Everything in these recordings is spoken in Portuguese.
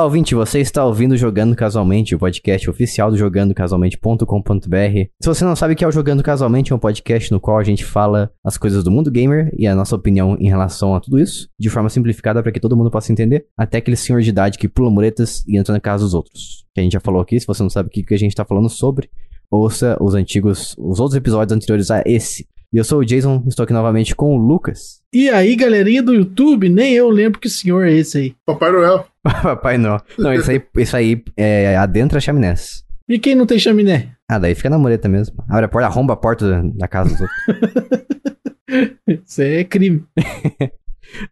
Olá, ouvinte, você está ouvindo Jogando Casualmente, o podcast oficial do jogandocasualmente.com.br. Se você não sabe o que é o Jogando Casualmente, é um podcast no qual a gente fala as coisas do mundo gamer e a nossa opinião em relação a tudo isso, de forma simplificada para que todo mundo possa entender, até aquele senhor de idade que pula muretas e entra na casa dos outros. Que a gente já falou aqui, se você não sabe o que a gente está falando sobre, ouça os antigos, os outros episódios anteriores a esse. E eu sou o Jason, estou aqui novamente com o Lucas. E aí, galerinha do YouTube, nem eu lembro que senhor é esse aí. Papai Noel. Papai não. Não, isso aí, isso aí é adentra chaminés. E quem não tem chaminé? Ah, daí fica na mureta mesmo. Abre a porta, arromba a porta da casa dos outros. Isso é crime.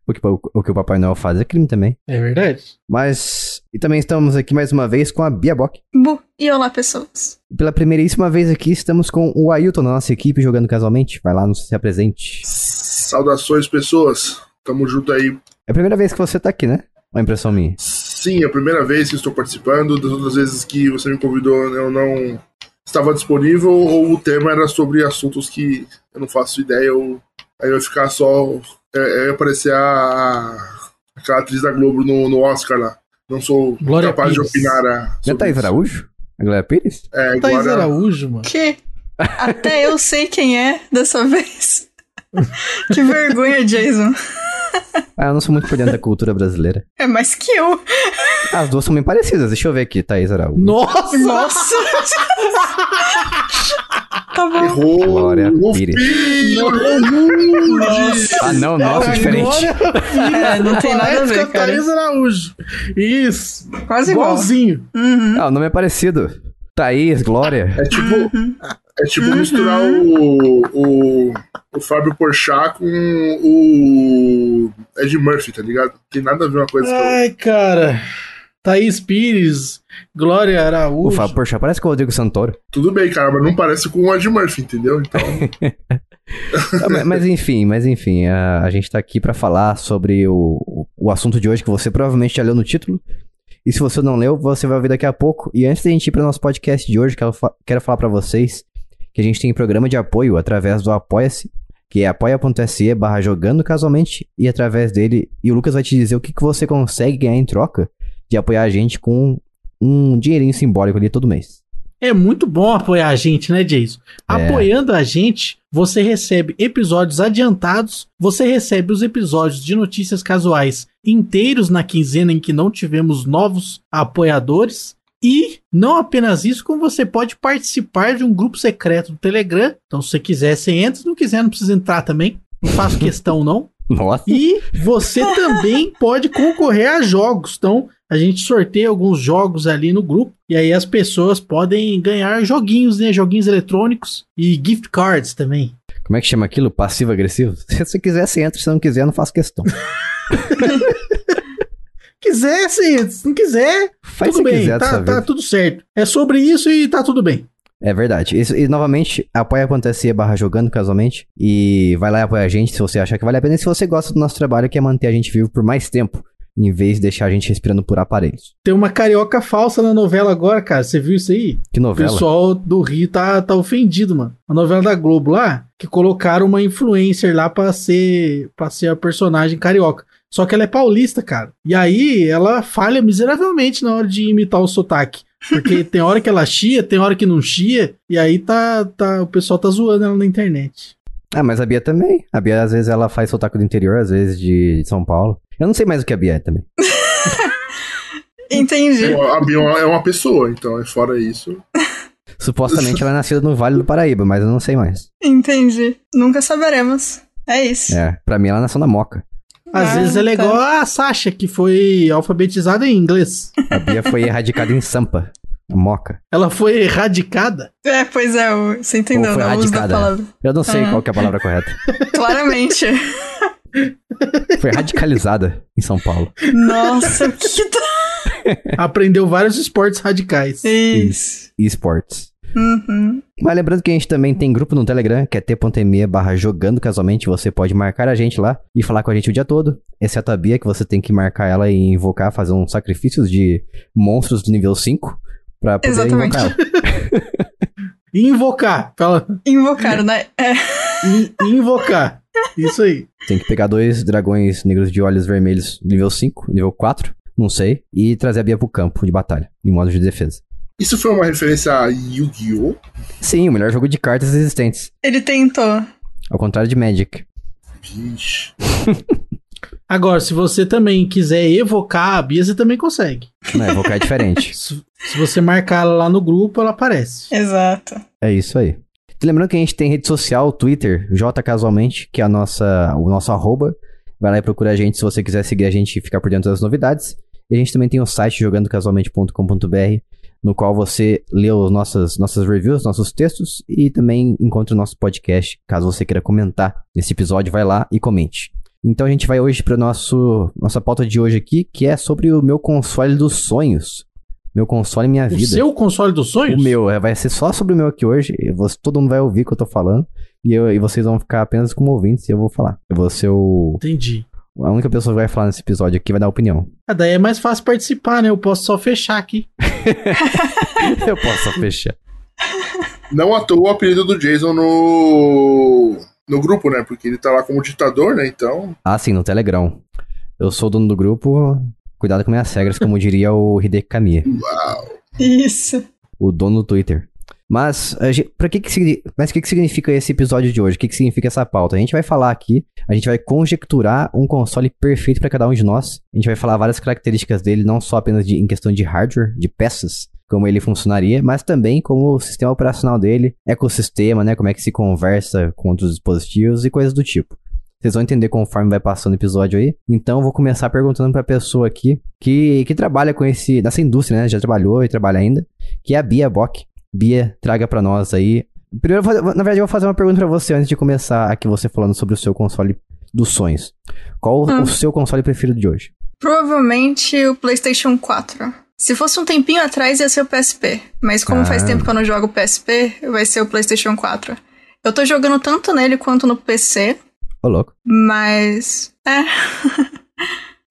o, que, o, o que o Papai Noel faz é crime também. É verdade. Mas. E também estamos aqui mais uma vez com a Bia Bock. Bu. E olá, pessoas. E pela primeiríssima vez aqui estamos com o Ailton na nossa equipe jogando casualmente. Vai lá, nos se apresente. Saudações, pessoas. Tamo junto aí. É a primeira vez que você tá aqui, né? Uma impressão minha. Sim, é a primeira vez que estou participando. Das outras vezes que você me convidou, eu não estava disponível ou o tema era sobre assuntos que eu não faço ideia. Ou aí vai ficar só. É, é aparecer a, aquela atriz da Globo no, no Oscar lá. Não sou Glória capaz Pires. de opinar. A, Não é Thaís isso. Araújo? A Glória Pires? É, Thaís Glória- Araújo, mano. Que? Até eu sei quem é dessa vez. que vergonha, Jason. Ah, eu não sou muito por dentro da cultura brasileira. É mais que eu. As duas são bem parecidas. Deixa eu ver aqui, Thaís Araújo. Nossa! Nossa. tá bom. Errou. Glória Pires. Nossa. Ah, não, nossa, É, diferente. Glória É, não tem nada a ver, cara. Thaís Araújo. Isso. Quase igual. Igualzinho. Uhum. Ah, o nome é parecido. Thaís, Glória. É tipo, Uhum. É tipo misturar o, o, o Fábio Porchat com o Ed Murphy, tá ligado? Tem nada a ver uma coisa com. Ai, cara. Thaís Pires, Glória Araújo. O Fábio Porchat parece com o Rodrigo Santoro. Tudo bem, cara, mas não parece com o Ed Murphy, entendeu? Então, Ah, mas- mas enfim, mas enfim, a, a gente tá aqui pra falar sobre o, o- o assunto de hoje que você provavelmente já leu no título. E se você não leu, você vai ouvir daqui a pouco. E antes da gente ir pro nosso podcast de hoje, quero, fa- quero falar pra vocês que a gente tem programa de apoio através do Apoia-se, que é apoia.se barra jogando casualmente, e através dele, e o Lucas vai te dizer o que, que você consegue ganhar em troca de apoiar a gente com um dinheirinho simbólico ali todo mês. É muito bom apoiar a gente, né, Jason? É. Apoiando a gente, você recebe episódios adiantados, você recebe os episódios de notícias casuais inteiros na quinzena em que não tivemos novos apoiadores. E não apenas isso, como você pode participar de um grupo secreto do Telegram. Então, se você quiser, você entra. Se não quiser, não precisa entrar também. Não faço questão, não. Nossa! E você também pode concorrer a jogos. Então, a gente sorteia alguns jogos ali no grupo. E aí as pessoas podem ganhar joguinhos, né? Joguinhos eletrônicos e gift cards também. Como é que chama aquilo? Passivo-agressivo? Se você quiser, você entra. Se não quiser, não faço questão. Quiser, sim. Se não quiser, Faz tudo bem. quiser tá, tá tudo certo. É sobre isso e tá tudo bem. É verdade. Isso- e novamente, apoia.se barra jogando casualmente. E vai lá e apoia a gente se você achar que vale a pena. E se você gosta do nosso trabalho, que é manter a gente vivo por mais tempo. Em vez de deixar a gente respirando por aparelhos. Tem uma carioca falsa na novela agora, cara. Você viu isso aí? Que O novela. pessoal do Rio tá, tá ofendido, mano. A novela da Globo lá, que colocaram uma influencer lá pra ser, pra ser a personagem carioca. Só que ela é paulista, cara. E aí ela falha miseravelmente na hora de imitar o sotaque. Porque tem hora que ela chia, tem hora que não chia. E aí tá, tá, o pessoal tá zoando ela na internet. Ah, mas a Bia também. A Bia, às vezes, ela faz sotaque do interior, às vezes de São Paulo. Eu não sei mais o que a Bia é também. Entendi. a Bia é uma pessoa, então, é fora isso. Supostamente ela é nascida no Vale do Paraíba, mas eu não sei mais. Entendi. Nunca saberemos. É isso. É, pra mim ela nasceu na Moca. Às Ah, vezes ela é tá. igual a Sasha, que foi alfabetizada em inglês. A Bia foi erradicada em Sampa. A Moca. Ela foi erradicada. É, pois é, você entendeu, né? O uso da radicada. palavra. Eu não sei Ah. qual que é a palavra correta. Claramente. Foi radicalizada em São Paulo. Nossa, que tá. Aprendeu vários esportes radicais. Isso. eSports. Uhum. Mas lembrando que a gente também tem grupo no Telegram, que é t.me barra jogando casualmente. Você pode marcar a gente lá e falar com a gente o dia todo. Exceto a Bia, que você tem que marcar ela e invocar, fazer uns sacrifícios de monstros do nível 5 pra poder Exatamente. invocar ela. E invocar. Fala. Invocaram, né? É. In- invocar. Isso aí. Tem que pegar dois dragões negros de olhos vermelhos nível 5, nível 4. Não sei. E trazer a Bia pro campo de batalha, em modo de defesa. Isso foi uma referência a Yu-Gi-Oh! Sim, o melhor jogo de cartas existentes. Ele tentou. Ao contrário de Magic. Vixe. Agora, se você também quiser evocar a Bia, você também consegue. Não, evocar é diferente. Se, se você marcar ela lá no grupo, ela aparece. Exato. É isso aí. Lembrando que a gente tem rede social, Twitter, J Casualmente, que é a nossa, o nosso arroba. Vai lá e procura a gente se você quiser seguir a gente e ficar por dentro das novidades. E a gente também tem o site jogandocasualmente.com.br, no qual você lê os nossas, nossas reviews, nossos textos e também encontra o nosso podcast. Caso você queira comentar nesse episódio, vai lá e comente. Então a gente vai hoje para nosso nossa pauta de hoje aqui, que é sobre o meu console dos sonhos. Meu console minha O vida. seu console dos sonhos? O meu, é, vai ser só sobre o meu aqui hoje. você- todo mundo vai ouvir o que eu tô falando. E, eu, e vocês vão ficar apenas como ouvintes e eu vou falar. Eu vou ser o. Entendi. A única pessoa que vai falar nesse episódio aqui vai dar opinião. Ah, daí é mais fácil participar, né? Eu posso só fechar aqui. eu posso só fechar. Não à toa o apelido do Jason no. no grupo, né? Porque ele tá lá como ditador, né? Então. Ah, sim, no Telegram. Eu sou o dono do grupo. Cuidado com minhas regras, como diria o Hideki Kamiya, Uau. Isso. o dono do Twitter. Mas, a gente, pra que que, mas que, que significa esse episódio de hoje? O que, que significa essa pauta? A gente vai falar aqui, a gente vai conjecturar um console perfeito para cada um de nós. A gente vai falar várias características dele, não só apenas de, em questão de hardware, de peças, como ele funcionaria, mas também como o sistema operacional dele, ecossistema, né? Como é que se conversa com outros dispositivos e coisas do tipo. Vocês vão entender conforme vai passando o episódio aí. Então, eu vou começar perguntando pra pessoa aqui que, que trabalha com esse, nessa indústria, né? Já trabalhou e trabalha ainda, que é a Bia Bock. Bia, traga pra nós aí. Primeiro, na verdade, eu vou fazer uma pergunta pra você antes de começar aqui você falando sobre o seu console dos sonhos. Qual Hum. o seu console preferido de hoje? Provavelmente o PlayStation 4. Se fosse um tempinho atrás, ia ser o PSP. Mas como Ah. faz tempo que eu não jogo PSP, vai ser o PlayStation 4. Eu tô jogando tanto nele quanto no PC, Ô, louco. mas. É.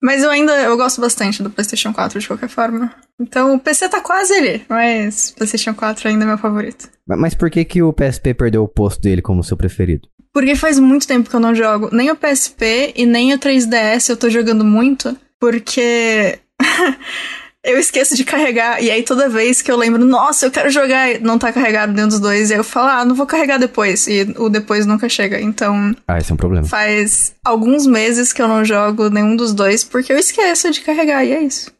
mas eu ainda eu gosto bastante do PlayStation 4 de qualquer forma. Então o PC tá quase ali, mas PlayStation 4 ainda é meu favorito. Mas, mas por que que o PSP perdeu o posto dele como seu preferido? Porque faz muito tempo que eu não jogo nem o PSP e nem o 3DS eu tô jogando muito, porque eu esqueço de carregar, e aí toda vez que eu lembro, nossa, eu quero jogar, não tá carregado nenhum dos dois, e aí eu falo, ah, não vou carregar depois, e o depois nunca chega. Então Ah, esse é um problema. faz alguns meses que eu não jogo nenhum dos dois, porque eu esqueço de carregar, e é isso.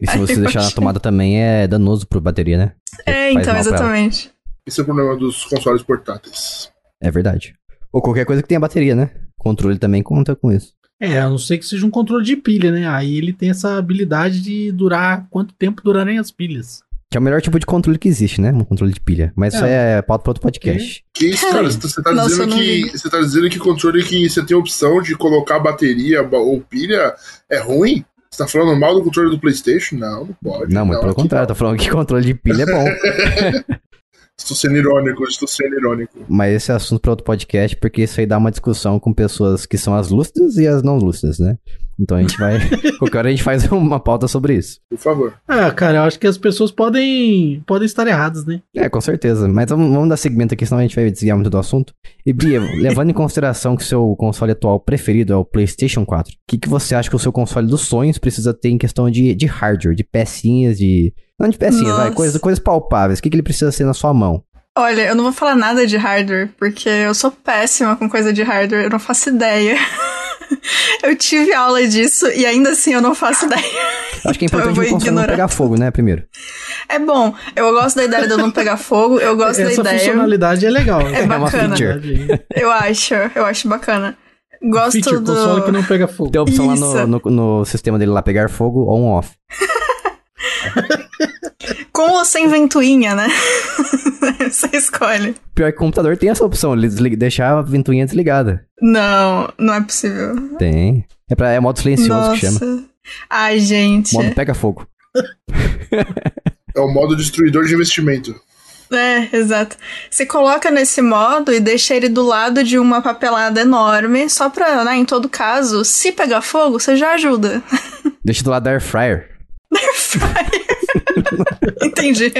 E se você deixar na tomada também é danoso pro bateria, né? É, então, exatamente. Esse é o problema dos consoles portáteis. É verdade. Ou qualquer coisa que tenha bateria, né? Controle também conta com isso. É, a não ser que seja um controle de pilha, né? Aí ele tem essa habilidade de durar quanto tempo durarem as pilhas. Que é o melhor tipo de controle que existe, né? Um controle de pilha. Mas isso aí é pauta pra outro podcast. Que isso, cara? Você tá- você tá, Nossa, dizendo que, você tá dizendo que controle que você tem a opção de colocar bateria ba- ou pilha é ruim? Você tá falando mal do controle do PlayStation? Não, não pode. Não, muito pelo contrário. não. Tô falando que controle de pilha é bom. Estou sendo irônico, estou sendo irônico. Mas esse é assunto pra outro podcast, porque isso aí dá uma discussão com pessoas que são as lúcidas e as não lúcidas, né? Então a gente vai. Qualquer hora a gente faz uma pauta sobre isso. Por favor. Ah, cara, eu acho que as pessoas podem, podem estar erradas, né? É, com certeza. Mas vamos, vamos dar segmento aqui, senão a gente vai desviar muito do assunto. E Bia, levando em consideração que o seu console atual preferido é o PlayStation 4, o que, que você acha que o seu console dos sonhos precisa ter em questão de, de hardware, de pecinhas, de. Não de pecinhas, vai, coisas, coisas palpáveis. O que, que ele precisa ser na sua mão? Olha, eu não vou falar nada de hardware, porque eu sou péssima com coisa de hardware, eu não faço ideia. eu tive aula disso e ainda assim eu não faço ideia. Acho que é Então eu importante vou o console não pegar fogo, né? Primeiro. É bom, eu gosto da ideia de eu não pegar fogo, eu gosto Essa da ideia. funcionalidade é legal. É uma bacana. feature. Eu acho, eu acho bacana. Gosto Feature, do. console que não pega fogo. Tem a opção lá no, Isso. no, no sistema dele lá pegar fogo on off. Com ou sem ventoinha, né? Você escolhe. Pior que o computador tem essa opção, deixar a ventoinha desligada. Não, não é possível. Tem. É, pra, é modo silencioso que chama. Nossa. Ai, gente. Modo pega fogo. É o modo destruidor de investimento. É, exato. Você coloca nesse modo e deixa ele do lado de uma papelada enorme, só pra, né, em todo caso, se pegar fogo, você já ajuda. Deixa do lado da air fryer. Entendi.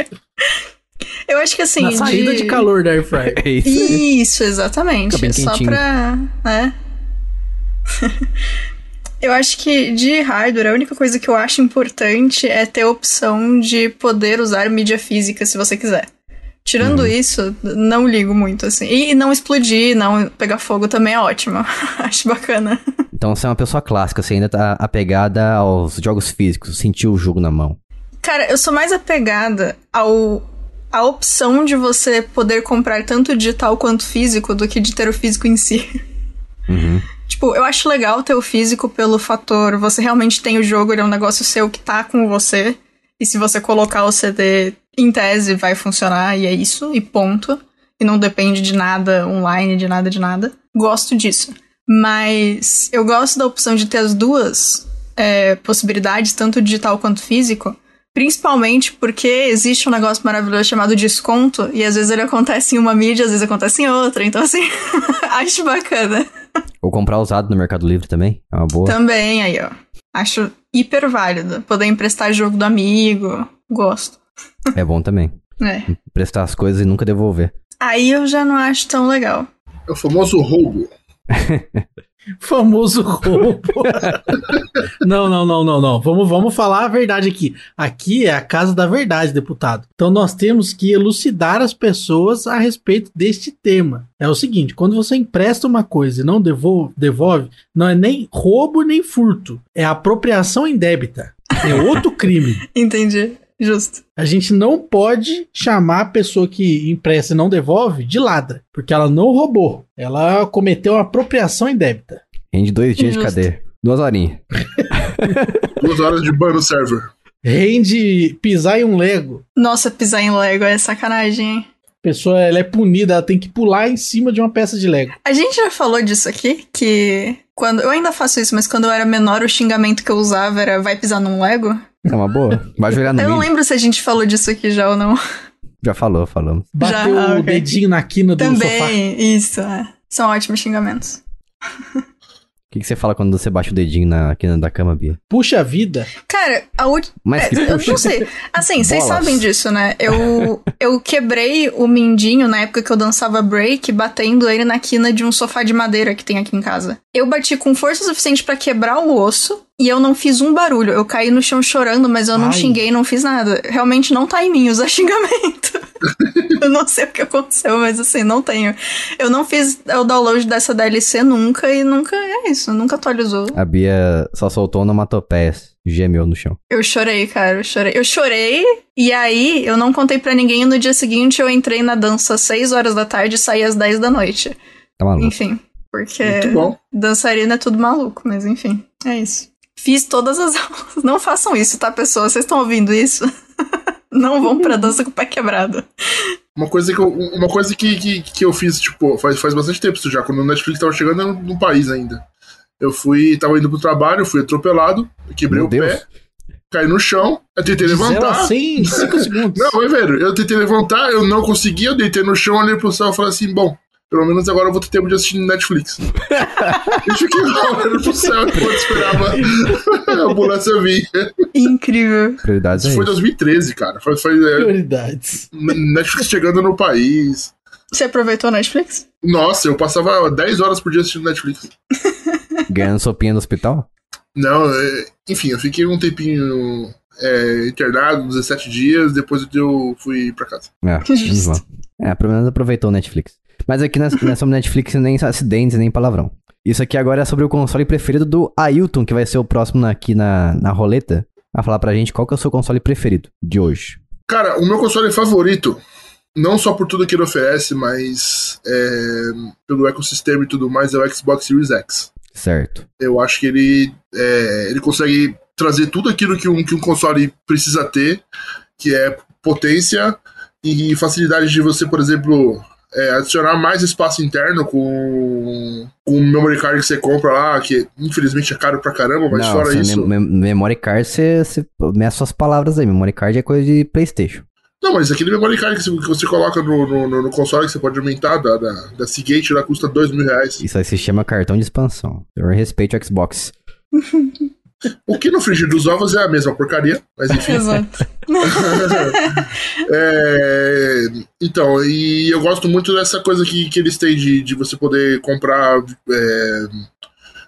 Eu acho que assim. Na saída de calor da Air. É isso. Isso, exatamente. Fica bem Só quentinho. pra. né? Eu acho que de hardware, a única coisa que eu acho importante é ter a opção de poder usar mídia física se você quiser. Tirando Uhum. isso, não ligo muito, assim. E não explodir, não pegar fogo também é ótimo. acho bacana. Então você é uma pessoa clássica, você ainda tá apegada aos jogos físicos, sentiu o jogo na mão. Cara, eu sou mais apegada ao a opção de você poder comprar tanto digital quanto físico do que de ter o físico em si. Uhum. Tipo, eu acho legal ter o físico pelo fator você realmente tem o jogo, ele é um negócio seu que tá com você. E se você colocar o CD em tese, vai funcionar, e é isso, e ponto. E não depende de nada online, de nada, de nada. Gosto disso. Mas eu gosto da opção de ter as duas é, possibilidades, tanto digital quanto físico. Principalmente porque existe um negócio maravilhoso chamado desconto, e às vezes ele acontece em uma mídia, às vezes acontece em outra. Então, assim, acho bacana. Ou comprar usado no Mercado Livre também, é uma boa. Também, aí, ó. Acho hiper válido. Poder emprestar jogo do amigo. Gosto. É bom também. É. Prestar as coisas e nunca devolver. Aí eu já não acho tão legal. É o famoso roubo. Famoso roubo. não, não, não, não, não. Vamos, vamos falar a verdade aqui. Aqui é a casa da verdade, deputado. Então nós temos que elucidar as pessoas a respeito deste tema. É o seguinte: quando você empresta uma coisa e não devolve, devolve não é nem roubo nem furto. É apropriação indébita. É outro crime. Entendi. Justo. A gente não pode chamar a pessoa que empresta e não devolve de ladra, porque ela não roubou. Ela cometeu uma apropriação indébita. Rende dois dias Justo. de cadeia. Duas horinhas. Duas horas de ban no server. Rende pisar em um Lego. Nossa, pisar em Lego é sacanagem, hein? A pessoa ela é punida, ela tem que pular em cima de uma peça de Lego. A gente já falou disso aqui, que quando. Eu ainda faço isso, mas quando eu era menor, o xingamento que eu usava era vai pisar num Lego. É uma boa. Vai jogar no Eu não lembro se a gente falou disso aqui já ou não. Já falou, falamos. Bateu Já, o dedinho na quina do sofá. Também, isso, é. São ótimos xingamentos. O que, que você fala quando você bate o dedinho na quina da cama, Bia? Puxa vida. Cara, a última. Mas que eu puxa. não sei. Assim, vocês sabem disso, né? Eu, eu quebrei o mindinho na época que eu dançava break, batendo ele na quina de um sofá de madeira que tem aqui em casa. Eu bati com força suficiente pra quebrar o osso e eu não fiz um barulho. Eu caí no chão chorando, mas eu não Ai. xinguei, não fiz nada. Realmente não tá em mim usar xingamento. eu não sei o que aconteceu, mas assim, não tenho. Eu não fiz o download dessa DLC nunca e nunca é isso, nunca atualizou. A Bia só soltou onomatopeias. Gemeu no chão. Eu chorei, cara, eu chorei. Eu chorei, e aí eu não contei pra ninguém, e no dia seguinte eu entrei na dança às 6 horas da tarde e saí às 10 da noite. Tá maluco? Enfim, porque Muito bom. dançarina é tudo maluco, mas enfim, é isso. Fiz todas as aulas. Não façam isso, tá, pessoas? Vocês estão ouvindo isso? Não vão pra dança com o pé quebrado. Uma coisa que eu, uma coisa que, que, que eu fiz, tipo, faz, faz bastante tempo isso já, quando o Netflix tava chegando no, no país ainda. Eu fui, tava indo pro trabalho, fui atropelado, quebrei Meu o Deus. pé, caí no chão, eu tentei De zero levantar. a 100 em 5 segundos. Não, é velho, eu tentei levantar, eu não consegui, eu deitei no chão, olhei pro céu e falei assim, bom, pelo menos agora eu vou ter tempo de assistir no Netflix. e fiquei lá olhando pro céu enquanto esperava a ambulância vir. Incrível. Prioridades Isso é foi em isso. 2013, cara. Foi, foi é, Prioridades. Netflix chegando no país. Você aproveitou a Netflix? Nossa, eu passava 10 horas por dia assistindo Netflix. Ganhando sopinha no hospital? Não, é, enfim, eu fiquei um tempinho é, internado, 17 dias, depois eu fui pra casa. É, Justo. mal. É, pelo menos aproveitou o Netflix. Mas aqui não é não é sobre Netflix nem acidentes, nem palavrão. Isso aqui agora é sobre o console preferido do Ailton, que vai ser o próximo aqui na, na roleta, a falar pra gente qual que é o seu console preferido de hoje. Cara, o meu console favorito, não só por tudo que ele oferece, mas é, pelo ecossistema e tudo mais, é o Xbox Series X. Certo. Eu acho que ele, é, ele consegue trazer tudo aquilo que um, que um console precisa ter, que é potência e facilidade de você, por exemplo, é, adicionar mais espaço interno com, com o memory card que você compra lá, que infelizmente é caro pra caramba, mas não, fora isso. mem- mem- memory card, você, você meça suas palavras aí. Memory card é coisa de Playstation. Não, mas aquele memory card que você, que você coloca no, no, no- no console que você pode aumentar, da, da, da Seagate, lá custa dois mil reais. Isso aí se chama cartão de expansão. Eu respeito o Xbox. O que no frigir dos ovos é a mesma porcaria, mas enfim. Exato. É, então, e eu gosto muito dessa coisa que, que eles têm de, de você poder comprar é,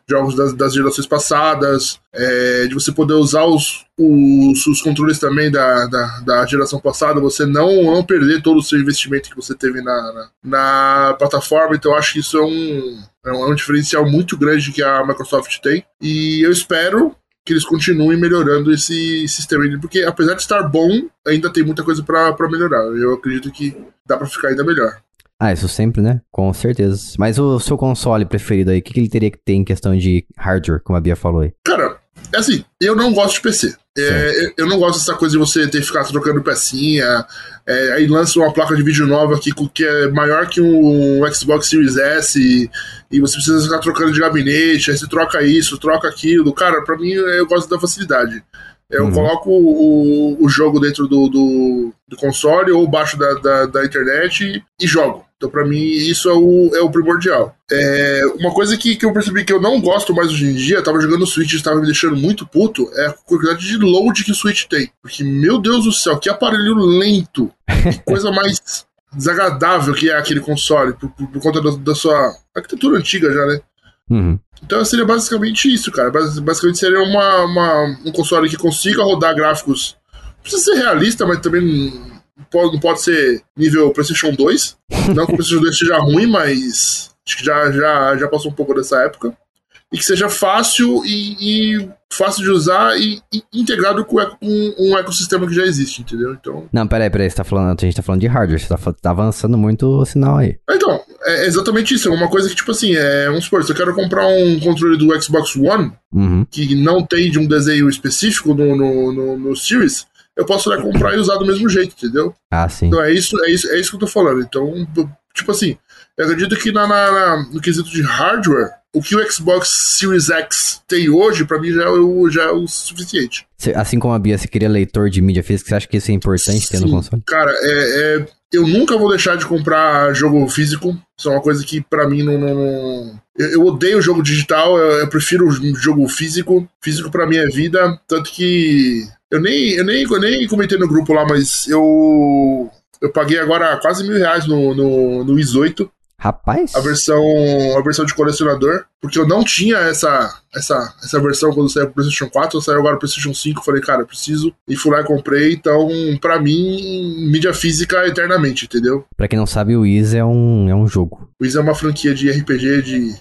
jogos das, das gerações passadas, é, de você poder usar os, os, os controles também da, da, da, geração passada, você não, não perder todo o seu investimento que você teve na, na, na plataforma. Então, acho que isso é um, é um, é um diferencial muito grande que a Microsoft tem. E eu espero que eles continuem melhorando esse sistema, porque apesar de estar bom, ainda tem muita coisa para melhorar. Eu acredito que dá para ficar ainda melhor. Ah, isso sempre, né? Com certeza. Mas o seu console preferido aí, o que, que ele teria que ter em questão de hardware, como a Bia falou aí? Cara, assim, eu não gosto de PC. É, eu não gosto dessa coisa de você ter que ficar trocando pecinha. É, aí lança uma placa de vídeo nova que, que é maior que um Xbox Series S e, e, você precisa ficar trocando de gabinete. Aí você troca isso, troca aquilo. Cara, pra mim eu gosto da facilidade. Eu uhum. coloco o, o jogo dentro do, do, do, console ou baixo da, da, da internet e, jogo. Então, para mim, isso é o, é o primordial. É, uma coisa que, que eu percebi que eu não gosto mais hoje em dia, eu tava jogando o Switch e estava me deixando muito puto, é a quantidade de load que o Switch tem. Porque, meu Deus do céu, que aparelho lento. Que coisa mais desagradável que é aquele console, por, por, por conta da, da, sua arquitetura antiga já, né? Uhum. Então seria basicamente isso, cara. Basicamente seria uma, uma, um console que consiga rodar gráficos. Não precisa ser realista, mas também pode, não pode ser nível PlayStation 2. Não que o PlayStation 2 seja ruim, mas acho que já, já, já passou um pouco dessa época. E que seja fácil e, e fácil de usar e, e integrado com, com, um ecossistema que já existe, entendeu? Então. Não, peraí, peraí, você tá falando, a gente tá falando de hardware, você tá, tá avançando muito o sinal aí. Então, é exatamente isso. É uma coisa que, tipo assim, é, vamos supor, se eu quero comprar um controle do Xbox One, uhum. que não tem de um desenho específico no, no, no, no Series, eu posso lá comprar e usar do mesmo jeito, entendeu? Ah, sim. Então é isso, é isso, é isso que eu tô falando. Então, tipo assim, eu acredito que na, na, no quesito de hardware, o que o Xbox Series X tem hoje, para mim já é, o, já é o suficiente. Assim como a Bia, você queria leitor de mídia física, você acha que isso é importante ter no console? Cara, é, é, eu nunca vou deixar de comprar jogo físico. Isso é uma coisa que para mim não. não, não... Eu, eu, odeio jogo digital, eu, eu prefiro jogo físico. Físico para mim é vida. Tanto que eu nem, eu nem, eu nem comentei no grupo lá, mas eu. Eu paguei agora quase mil reais no, no, no IS 8. Rapaz. A versão, a versão de colecionador. Porque eu não tinha essa, essa, essa versão quando saiu pro PlayStation 4. Eu saiu agora pro PlayStation 5. Falei, cara, eu preciso. E fui lá e comprei. Então, pra mim, mídia física eternamente, entendeu? Pra quem não sabe, o Wiz é um, é um jogo. O Wiz é uma franquia de RPG de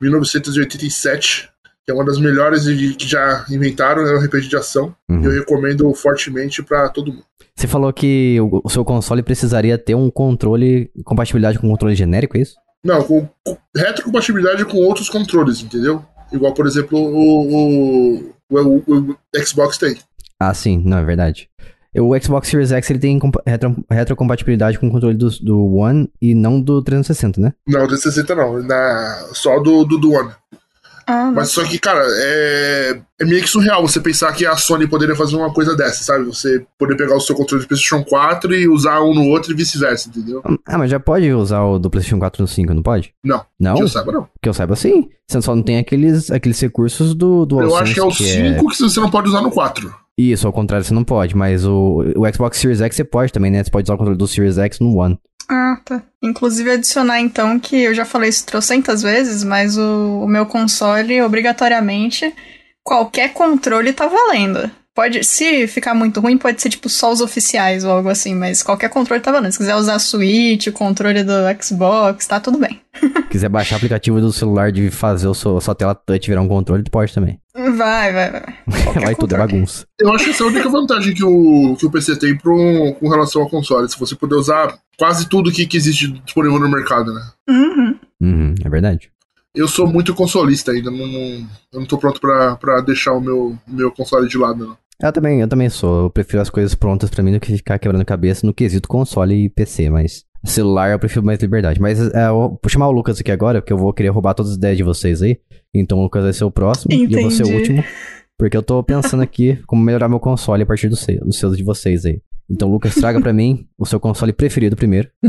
1987 que é uma das melhores que já inventaram, é um RPG de ação. Uhum. Eu recomendo fortemente para todo mundo. Você falou que o, seu console precisaria ter um controle, compatibilidade com um controle genérico, é isso? Não, com, com retrocompatibilidade com outros controles, entendeu? Igual, por exemplo, o, o, o, o Xbox tem. Ah, sim, não, é verdade. O Xbox Series X ele tem retro, retrocompatibilidade com o controle do, do One e não do 360, né? Não, do 360 não, na, só do, do, do One. Ah, Mas só que, cara, é, é meio que surreal você pensar que a Sony poderia fazer uma coisa dessa, sabe? Você poder pegar o seu controle de PlayStation 4 e usar um no outro e vice-versa, entendeu? Ah, mas já pode usar o do PlayStation 4 no 5, não pode? Não. Não? Que eu saiba, não. Que eu saiba, sim. Você só não tem aqueles, aqueles recursos do, do Eu acho que é o 5 é... que você não pode usar no 4. Isso, ao contrário, você não pode, mas o, o Xbox Series X você pode também, né? Você pode usar o controle do Series X no One. Ah, tá. Inclusive adicionar então que eu já falei isso trocentas vezes, mas o, o meu console, obrigatoriamente, qualquer controle tá valendo. Pode, se ficar muito ruim, pode ser tipo só os oficiais ou algo assim, mas qualquer controle tá valendo. Se quiser usar a Switch, o controle do Xbox, tá tudo bem. quiser baixar o aplicativo do celular de fazer o seu, a sua tela touch virar um controle, tu pode também. Vai, vai, vai. vai tudo, é bagunça. Eu acho que essa é a única vantagem que o, que o PC tem pro, com relação ao console. Se você puder usar quase tudo que, que existe disponível no mercado, né? Uhum. Uhum, é verdade. Eu sou muito consolista ainda, não, não, eu não tô pronto pra, pra deixar o meu, meu console de lado, não. Eu também, eu também sou. Eu prefiro as coisas prontas para mim do que ficar quebrando cabeça no quesito console e PC, mas celular eu prefiro mais liberdade. Mas é, eu vou chamar o Lucas aqui agora, porque eu vou querer roubar todas as ideias de vocês aí. Então o Lucas vai ser o próximo Entendi. e eu vou ser o último. Porque eu tô pensando aqui como melhorar meu console a partir dos seus, dos seus de vocês aí. Então, Lucas, traga para mim o seu console preferido primeiro.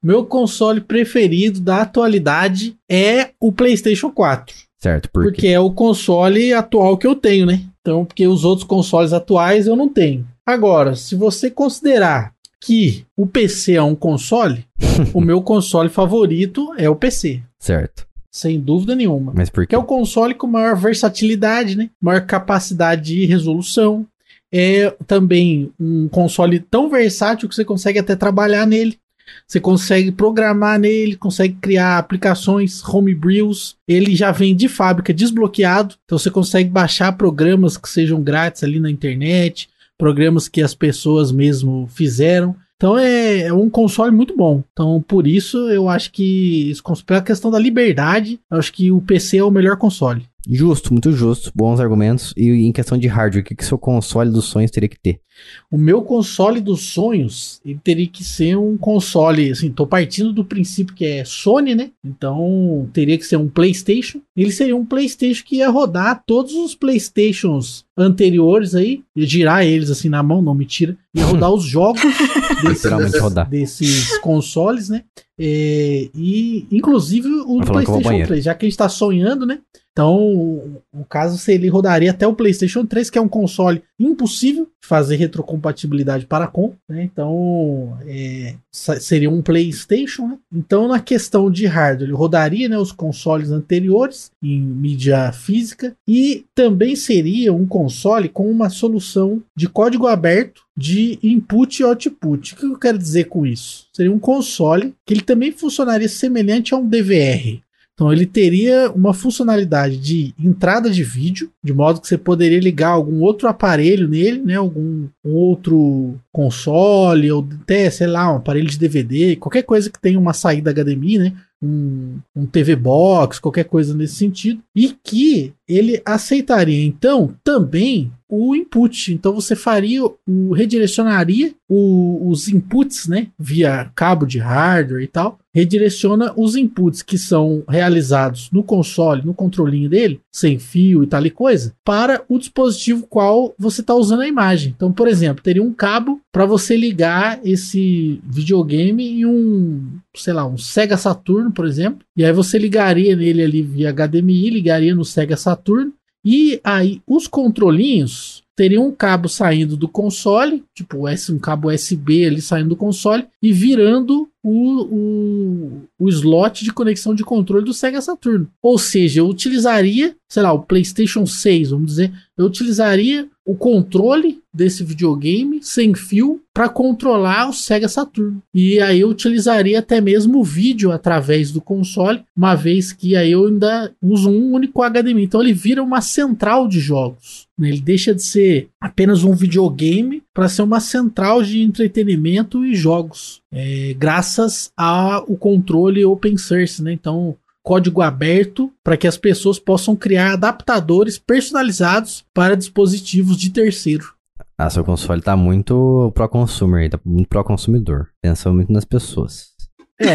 Meu console preferido da atualidade é o PlayStation 4. Certo, por porque é o console atual que eu tenho, né? Então, porque os outros consoles atuais eu não tenho. Agora, se você considerar que o PC é um console, o meu console favorito é o PC. Certo. Sem dúvida nenhuma. Mas por Que quê? é o console com maior versatilidade, né? Maior capacidade de resolução. É também um console tão versátil que você consegue até trabalhar nele. Você consegue programar nele, consegue criar aplicações, homebrews. Ele já vem de fábrica desbloqueado, então você consegue baixar programas que sejam grátis ali na internet, programas que as pessoas mesmo fizeram. Então é, é um console muito bom. Então por isso eu acho que, pela questão da liberdade, eu acho que o PC é o melhor console. Justo, muito justo. Bons argumentos. E em questão de hardware, o que, que seu console dos sonhos teria que ter? O meu console dos sonhos, ele teria que ser um console, assim, tô partindo do princípio que é Sony, né? Então, teria que ser um PlayStation. Ele seria um PlayStation que ia rodar todos os PlayStations anteriores aí, ia girar eles assim na mão, não mentira, ia rodar os jogos Literalmente rodar. desses consoles, né? É, e inclusive o ao PlayStation banheiro. 3, já que a gente tá sonhando, né? Então, o- caso se ele rodaria até o PlayStation 3, que é um console impossível fazer retrocompatibilidade para com, né? Então, é, seria um PlayStation, né? Então, na questão de hardware, ele rodaria, né, os consoles anteriores em mídia física e também seria um console com uma solução de código aberto de input e output. O que eu quero dizer com isso? Seria um console que ele também funcionaria semelhante a um DVR. Então ele teria uma funcionalidade de entrada de vídeo, de modo que você poderia ligar algum outro aparelho nele, né, algum um outro console ou até, sei lá, um aparelho de DVD, qualquer coisa que tenha uma saída HDMI, né, um, um TV box, qualquer coisa nesse sentido, e que ele aceitaria. Então também o input. Então você faria o redirecionaria o- os inputs, né, via cabo de hardware e tal, redireciona os inputs que são realizados no console, no controlinho dele, sem fio e tal e coisa, para o dispositivo qual você está usando a imagem. Então, por exemplo, teria um cabo para você ligar esse videogame em um, sei lá, um Sega Saturn, por exemplo, e aí você ligaria nele ali via HDMI, ligaria no Sega Saturn e aí os controlinhos teriam um cabo saindo do console, tipo um cabo USB ali saindo do console e virando o, o, o slot de conexão de controle do Sega Saturn. Ou seja, eu utilizaria, sei lá, o PlayStation 6, vamos dizer, eu utilizaria o controle desse videogame sem fio para controlar o Sega Saturn. E aí eu utilizaria até mesmo o vídeo através do console, uma vez que aí eu ainda uso um único HDMI. Então ele vira uma central de jogos. né? Ele deixa de ser apenas um videogame para ser uma central de entretenimento e jogos, é, graças ao controle open source, né? Então código aberto para que as pessoas possam criar adaptadores personalizados para dispositivos de terceiro. Ah, seu console tá muito pró-consumer tá muito pró-consumidor. Pensa muito nas pessoas. É,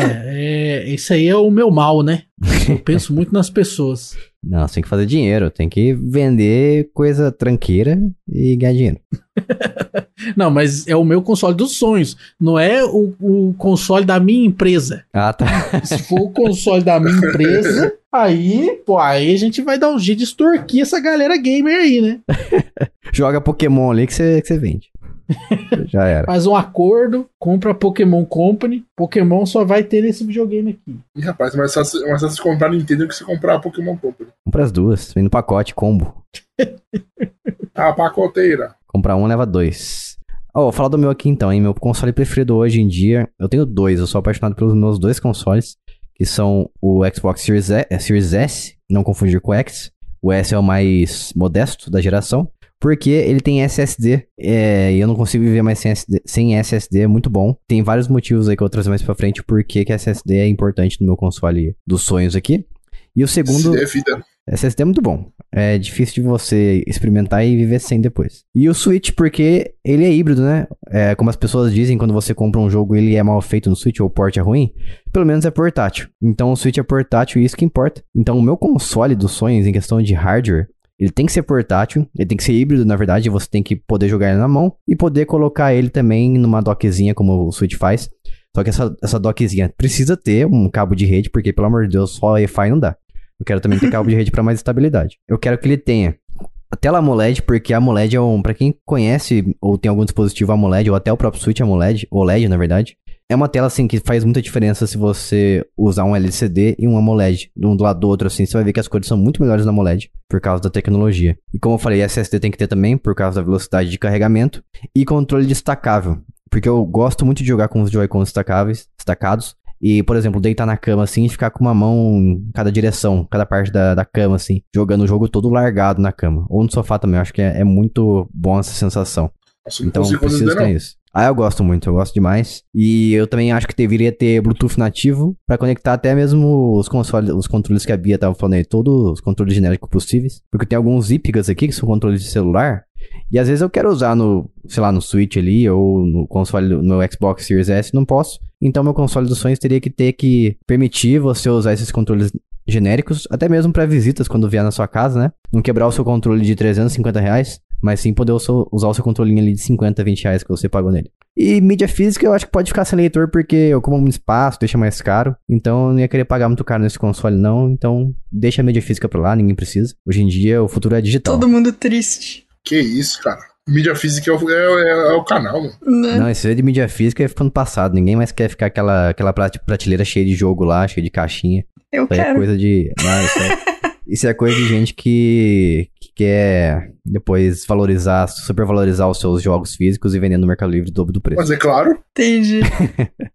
é, esse aí é o meu mal, né? Eu penso muito nas pessoas. Não, você tem que fazer dinheiro, tem que vender coisa tranqueira e ganhar dinheiro. Não, mas é o meu console dos sonhos, não é o, o console da minha empresa. Ah, tá. Se for o console da minha empresa, aí, pô, aí a gente vai dar um jeito de extorquir essa galera gamer aí, né? Joga Pokémon ali que você, que vende. Já era. Faz um acordo, compra a Pokémon Company, Pokémon só vai ter nesse videogame aqui. Ih, rapaz, é mais fácil, é mais fácil comprar Nintendo que você comprar a Pokémon Company. Compra as duas, vem no pacote, combo. A pacoteira. Comprar um, leva dois. Ó, vou falar do meu aqui então, hein? Meu console preferido hoje em dia. Eu tenho dois, eu sou apaixonado pelos meus dois consoles, que são o Xbox Series, é, S, não confundir com o X. O S é o mais modesto da geração, porque ele tem SSD, é, e eu não consigo viver mais sem SSD, sem SSD, é muito bom. Tem vários motivos aí que eu vou trazer mais pra frente, porque que SSD é importante no meu console dos sonhos aqui. E o segundo... É vida. SSD é muito bom. É difícil de você experimentar e viver sem depois. E o Switch, porque ele é híbrido, né? É, como as pessoas dizem, quando você compra um jogo ele é mal feito no Switch ou o port é ruim, pelo menos é portátil. Então o Switch é portátil e isso que importa. Então o meu console dos sonhos, em questão de hardware, ele tem que ser portátil, ele tem que ser híbrido, na verdade, você tem que poder jogar ele na mão e poder colocar ele também numa dockzinha, como o Switch faz. Só que essa, essa dockzinha precisa ter um cabo de rede, porque, pelo amor de Deus, só Wi-Fi não dá. Eu quero também ter cabo de rede para mais estabilidade. Eu quero que ele tenha a tela AMOLED, porque a AMOLED é um, para quem conhece ou tem algum dispositivo AMOLED ou até o próprio Switch AMOLED, OLED na verdade, É uma tela, assim, que faz muita diferença se você usar um LCD e um AMOLED. Um do lado do outro, assim, você vai ver que as cores são muito melhores no AMOLED, por causa da tecnologia. E como eu falei, SSD tem que ter também, por causa da velocidade de carregamento. E controle destacável. Porque eu gosto muito de jogar com os Joy-Cons destacáveis, destacados. E, por exemplo, deitar na cama assim e ficar com uma mão em cada direção, cada parte da, da cama, assim, jogando o jogo todo largado na cama. Ou no sofá também, eu acho que é, é muito bom essa sensação. Nossa, Então fazer ter isso. Ah, eu gosto muito, eu gosto demais. E eu também acho que deveria ter Bluetooth nativo pra conectar até mesmo os consoles, os controles que a Bia tava falando aí, todos os controles genéricos possíveis. Porque tem alguns Ipgas aqui que são controles de celular. E às vezes eu quero usar no, sei lá, no Switch ali ou no console, no Xbox Series S, não posso. Então meu console dos sonhos teria que ter que permitir você usar esses controles genéricos, até mesmo pra visitas quando vier na sua casa, né? Não quebrar o seu controle de 350 reais, mas sim poder usar o seu controlinho ali de 50, 20 reais que você pagou nele. E mídia física eu acho que pode ficar sem leitor porque ocupa muito espaço, deixa mais caro. Então eu não ia querer pagar muito caro nesse console não. Então deixa a mídia física pra lá, ninguém precisa. Hoje em dia o futuro é digital. Todo mundo triste. Que isso, cara. Mídia física é o, é- é- é o canal, mano. né? Não, esse de mídia física é ficando passado. Ninguém mais quer ficar aquela, aquela prate- prateleira cheia de jogo lá, cheia de caixinha. Eu Isso é quero. coisa de. Ah, isso, é, isso é coisa de gente que, que quer depois valorizar, supervalorizar os seus jogos físicos e vender no Mercado Livre o dobro do preço. Mas é claro. Entendi.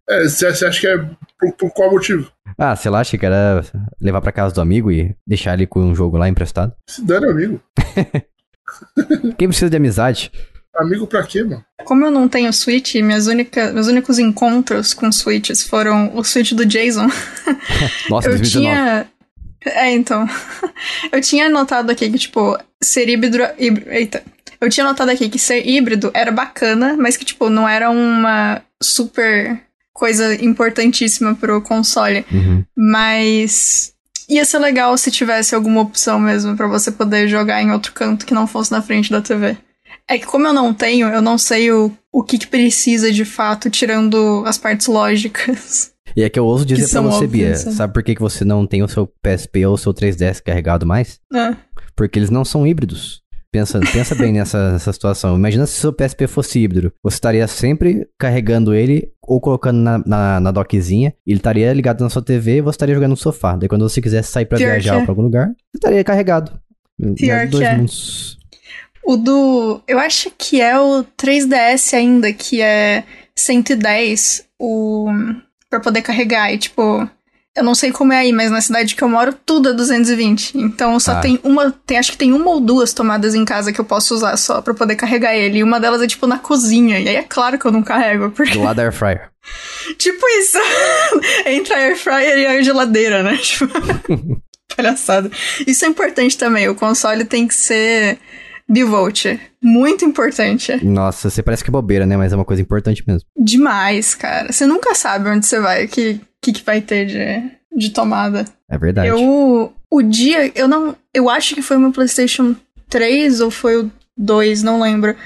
É, Você você acha que é por, por qual motivo? Ah, sei lá, achei que era levar pra casa do amigo e deixar ele com um jogo lá emprestado. Se dane, amigo. Quem precisa de amizade? Amigo pra quê, mano? Como eu não tenho Switch, minhas única, meus únicos encontros com Switches foram o Switch do Jason. Nossa, eu 2019. tinha. É, então. eu tinha notado aqui que, tipo, ser híbrido. híbrido- Eita. Eu tinha notado aqui que ser híbrido era bacana, mas que, tipo, não era uma super coisa importantíssima pro console. Uhum. Mas. Ia ser legal se tivesse alguma opção mesmo pra você poder jogar em outro canto que não fosse na frente da TV. É que como eu não tenho, eu não sei o, o que, que precisa de fato, tirando as partes lógicas. E é que eu ouso dizer Que pra você, Bia. né? Sabe por que, que você não tem o seu PSP ou o seu 3DS carregado mais? É. Porque eles não são híbridos. Pensa, pensa bem nessa, nessa situação. Imagina se seu PSP fosse híbrido. Você estaria sempre carregando ele ou colocando na, na, na dockzinha. Ele estaria ligado na sua TV e você estaria jogando no sofá. Daí quando você quisesse sair pra Pior viajar que ou é. pra algum lugar, você estaria carregado. Pior Né, que Dois é. mundos. O do. Eu acho que é o 3DS ainda, que é 110 o. pra poder carregar. E tipo. Eu não sei como é aí, mas na cidade que eu moro, tudo é 220. Então só Ah. tem uma. Tem, acho que tem uma ou duas tomadas em casa que eu posso usar só pra poder carregar ele. E uma delas é tipo na cozinha. E aí é claro que eu não carrego, porque. Do lado da Air Fryer. Tipo isso. Entre a air fryer e a geladeira, né? Tipo, palhaçada. Isso é importante também. O console tem que ser bivolt. Muito importante. Nossa, você parece que é bobeira, né? Mas é uma coisa importante mesmo. Demais, cara. Você nunca sabe onde você vai, o que, que, que vai ter de, de tomada. É verdade. Eu. O dia. Eu não. Eu acho que foi o meu PlayStation 3 ou foi o 2, não lembro.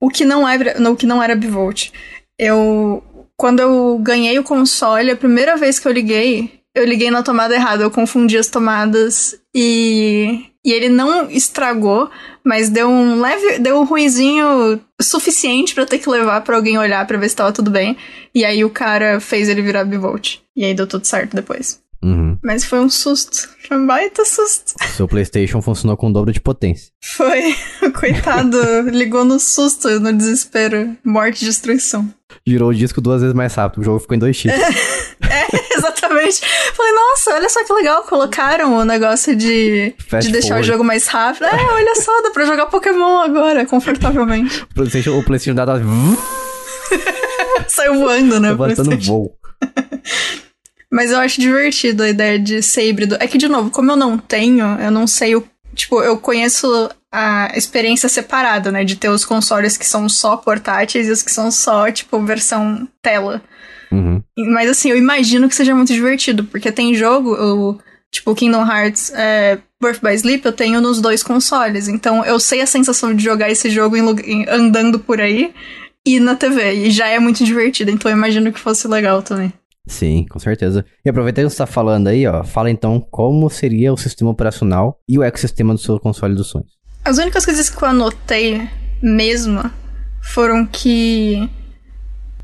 O que não era, o que não era bivolt. Eu. Quando eu ganhei o console, a primeira vez que eu liguei, eu liguei na tomada errada. Eu confundi as tomadas e. E ele não estragou, mas deu um leve. Deu um ruizinho suficiente pra eu ter que levar pra alguém olhar pra ver se tava tudo bem. E aí o cara fez ele virar bivolt. E aí deu tudo certo depois. Uhum. Mas foi um susto. Foi um baita susto. Seu PlayStation funcionou com o dobro de potência. Foi. Coitado ligou no susto, no desespero. Morte e destruição. Girou o disco duas vezes mais rápido. O jogo ficou em 2x. É, exatamente. Falei, nossa, olha só que legal. Colocaram o negócio de, Fast de deixar forward. o jogo mais rápido. É, olha só, dá pra jogar Pokémon agora, confortavelmente. O PlayStation, o PlayStation dá Saiu voando, né? levantando voo. Mas eu acho divertido a ideia de ser híbrido. É que, de novo, como eu não tenho, eu não sei o. Tipo, eu conheço a experiência separada, né? De ter os consoles que são só portáteis e os que são só, tipo, versão tela. Uhum. Mas assim, eu imagino que seja muito divertido, porque tem jogo, o, tipo, Kingdom Hearts é, Birth by Sleep, eu tenho nos dois consoles. Então eu sei a sensação de jogar esse jogo em em- andando por aí e na TV. E já é muito divertido, então eu imagino que fosse legal também. Sim, com certeza. E aproveitando que você tá falando aí, ó, fala então como seria o sistema operacional e o ecossistema do seu console dos sonhos. As únicas coisas que eu anotei mesmo foram que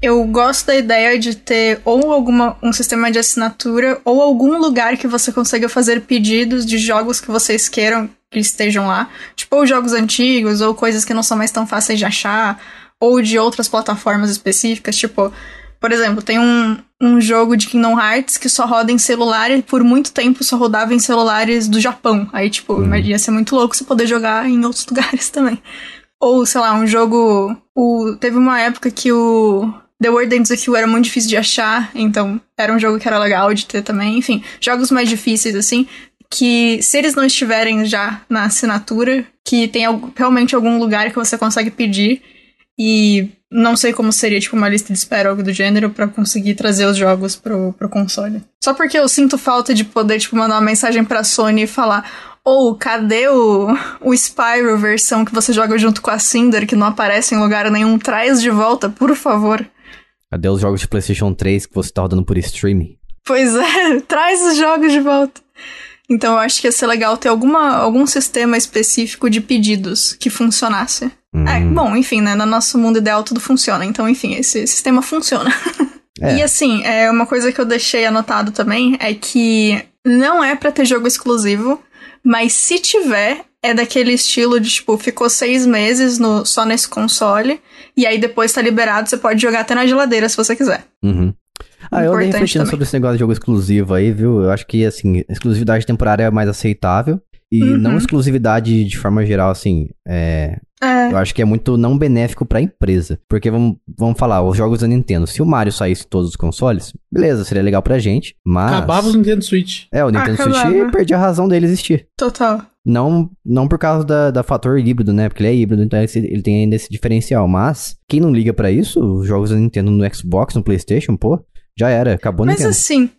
Eu gosto da ideia de ter ou alguma, um sistema de assinatura ou algum lugar que você consiga fazer pedidos de jogos que vocês queiram que estejam lá. Tipo, ou jogos antigos, ou coisas que não são mais tão fáceis de achar, ou de outras plataformas específicas. Tipo, por exemplo, tem um, um jogo de Kingdom Hearts que só roda em celular e por muito tempo só rodava em celulares do Japão. Aí, tipo, Uhum. ia ser muito louco você poder jogar em outros lugares também. Ou, sei lá, um jogo. O, teve uma época que o The World Ends With You era muito difícil de achar, então era um jogo que era legal de ter também. Enfim, jogos mais difíceis, assim, que se eles não estiverem já na assinatura, que tem al- realmente algum lugar que você consegue pedir. E não sei como seria, tipo, uma lista de espera algo do gênero pra conseguir trazer os jogos pro, pro console. Só porque eu sinto falta de poder, tipo, mandar uma mensagem pra Sony e falar. Ou cadê o, o Spyro versão que você joga junto com a Cinder, que não aparece em lugar nenhum? Traz de volta, por favor. Cadê os jogos de PlayStation 3 que você tá rodando por streaming? Pois é, traz os jogos de volta. Então eu acho que ia ser legal ter alguma, algum sistema específico de pedidos que funcionasse. É, Hum, bom, enfim, né? No nosso mundo ideal tudo funciona. Então, enfim, esse sistema funciona. É. E assim, é uma coisa que eu deixei anotado também é que não é pra ter jogo exclusivo, mas se tiver, é daquele estilo de tipo, ficou seis meses no, só nesse console, e aí depois tá liberado, você pode jogar até na geladeira se você quiser. Uhum. Ah, eu andei refletindo também. sobre esse negócio de jogo exclusivo aí, viu? Eu acho que, assim, exclusividade temporária é mais aceitável. E Uhum. não exclusividade de forma geral, assim, é... É. Eu acho que é muito não benéfico pra empresa. Porque vamos, vamos falar, os jogos da Nintendo. Se o Mario saísse em todos os consoles, beleza, seria legal pra gente. Mas. Acabava os Nintendo Switch. É, o Nintendo Switch Acabava. perdia a razão dele existir. Total. Não, não por causa da, da fator híbrido, né? Porque ele é híbrido, então ele tem ainda esse diferencial. Mas, quem não liga pra isso, os jogos da Nintendo no Xbox, no PlayStation, pô, já era. Acabou Mas Nintendo. assim,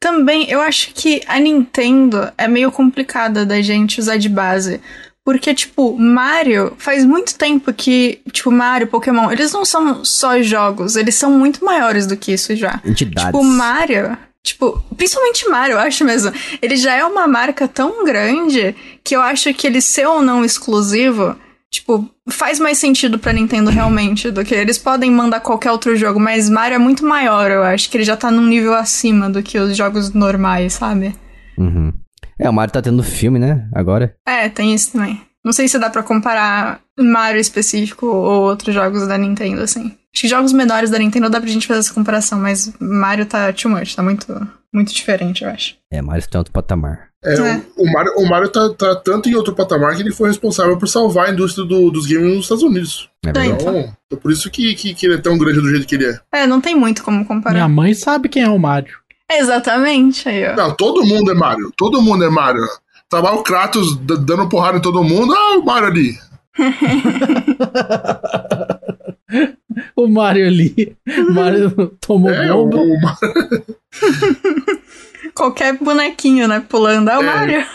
também eu acho que a Nintendo é meio complicada da gente usar de base. Porque, tipo, Mario, faz muito tempo que, tipo, Mario, Pokémon, eles não são só jogos, eles são muito maiores do que isso já. Entidades. Tipo, Mario, tipo, principalmente Mario, eu acho mesmo. Ele já é uma marca tão grande que eu acho que ele ser ou não exclusivo, tipo, faz mais sentido pra Nintendo realmente do que eles podem mandar qualquer outro jogo, mas Mario é muito maior, eu acho que ele já tá num nível acima do que os jogos normais, sabe? Uhum. É, o Mario tá tendo filme, né? Agora. É, tem isso também. Não sei se dá pra comparar Mario específico ou outros jogos da Nintendo, assim. Acho que jogos menores da Nintendo dá pra gente fazer essa comparação, mas Mario tá too much, tá muito, muito diferente, eu acho. É, Mario tem outro patamar. É, É. O, o Mario, o Mario tá, tá tanto em outro patamar que ele foi responsável por salvar a indústria do- dos games nos Estados Unidos. É Tá, verdade. Então, é por isso que, que, que ele é tão grande do jeito que ele é. É, não tem muito como comparar. Minha mãe sabe quem é o Mario. Exatamente, aí, ó. Não, todo mundo é Mario. Todo mundo é Mario. Tá lá o Kratos dando porrada em todo mundo. Ah, o Mario ali. O Mario ali. O Mario tomou É, o, bomba. o Mario- Qualquer bonequinho, né, pulando. É o É. Mario.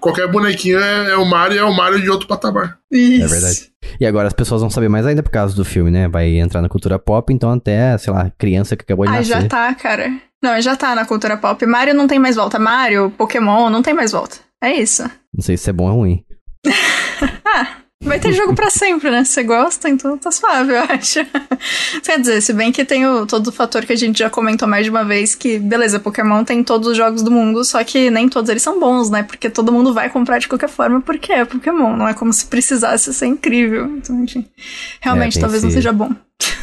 qualquer bonequinho é, é o Mario é o Mario de outro patamar. Isso. É verdade. E agora as pessoas vão saber mais ainda por causa do filme, né? Vai entrar na cultura pop, então até, sei lá, criança que acabou de Ah, nascer. já tá, cara. Não, já tá na cultura pop. Mario não tem mais volta. Mario, Pokémon, não tem mais volta. É isso. Não sei se é bom ou ruim. Vai ter jogo pra sempre, né? Se você gosta, então tá suave, eu acho. Quer dizer, se bem que tem o, todo o fator que a gente já comentou mais de uma vez, que, beleza, Pokémon tem todos os jogos do mundo, só que nem todos eles são bons, né? Porque todo mundo vai comprar de qualquer forma, porque é Pokémon, não é como se precisasse ser incrível. Então, enfim, realmente tem talvez não esse- seja bom.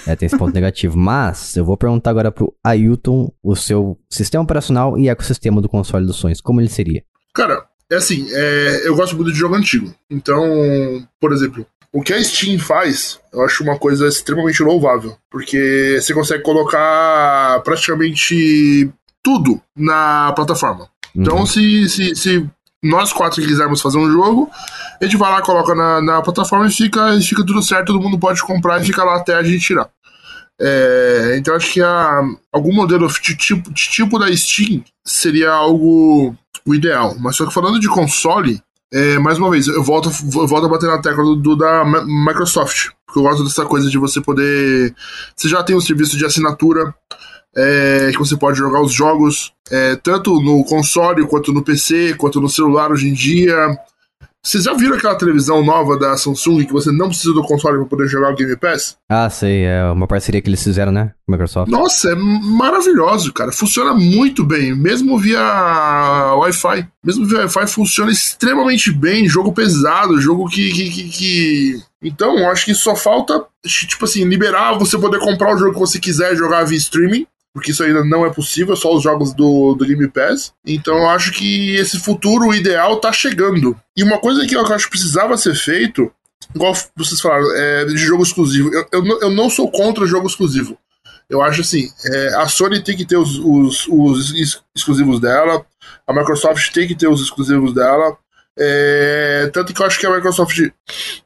É, tem esse ponto negativo. Mas eu vou perguntar agora pro Ailton o seu sistema operacional e ecossistema do console dos sonhos. Como ele seria? Cara, é assim, é, eu gosto muito de jogo antigo. Então, por exemplo, o que a Steam faz, eu acho uma coisa extremamente louvável. Porque você consegue colocar praticamente tudo na plataforma. Então, Uhum. se, se, se nós quatro quisermos fazer um jogo, a gente vai lá, coloca na, na plataforma e fica, fica tudo certo, todo mundo pode comprar e fica lá até a gente tirar. É, então acho que a, algum modelo de tipo, de tipo da Steam seria algo o ideal. Mas só que falando de console, é, mais uma vez, eu volto, eu volto a bater na tecla do, do da Mi- Microsoft. Porque eu gosto dessa coisa de você poder. Você já tem um serviço de assinatura. é, que você pode jogar os jogos é, tanto no console quanto no PC, quanto no celular hoje em dia. Vocês já viram aquela televisão nova da Samsung que você não precisa do console para poder jogar o Game Pass? Ah, sei, é uma parceria que eles fizeram, né? Microsoft. Nossa, é maravilhoso, cara. Funciona muito bem, mesmo via Wi-Fi. Mesmo via Wi-Fi funciona extremamente bem. Jogo pesado, jogo que. que, que, que... Então, acho que só falta, tipo assim, liberar você poder comprar o jogo que você quiser jogar via streaming porque isso ainda não é possível, só os jogos do, do Game Pass. Então eu acho que esse futuro ideal tá chegando. E uma coisa que eu acho que precisava ser feito, igual vocês falaram, é de jogo exclusivo. Eu, eu, eu não sou contra jogo exclusivo. Eu acho assim, é, a Sony tem que ter os, os, os, exclusivos dela, a Microsoft tem que ter os exclusivos dela. É, tanto que eu acho que a Microsoft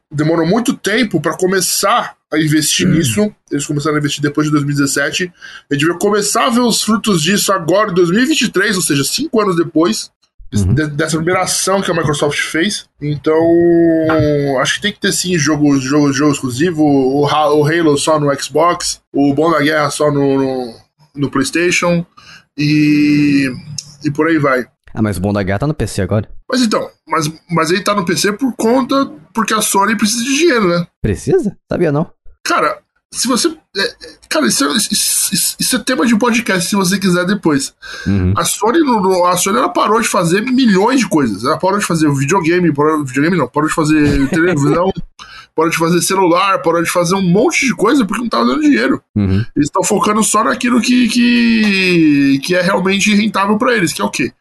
demorou muito tempo para começar a investir hum. nisso. Eles começaram a investir depois de 2017. A gente vai começar a ver os frutos disso agora em 2023, ou seja, cinco anos depois. Uhum. dessa primeira ação que a Microsoft fez. Então, acho que tem que ter sim jogo, jogo, jogo exclusivo. O, o Halo só no Xbox, o Bom da Guerra só no, no, no PlayStation e, e por aí vai. Ah, mas o Bom da Guerra tá no PC agora. Mas então, mas, mas ele tá no PC por conta. Porque a Sony precisa de dinheiro, né? Precisa? Sabia não. Cara, se você. É, é, cara, isso é, isso, isso é, tema de podcast se você quiser depois. Uhum. A Sony, a Sony ela parou de fazer milhões de coisas. Ela parou de fazer videogame, parou, videogame não, parou de fazer televisão, parou de fazer celular, parou de fazer um monte de coisa porque não tava dando dinheiro. Uhum. Eles estão focando só naquilo que, que, que é realmente rentável para eles, que é o quê?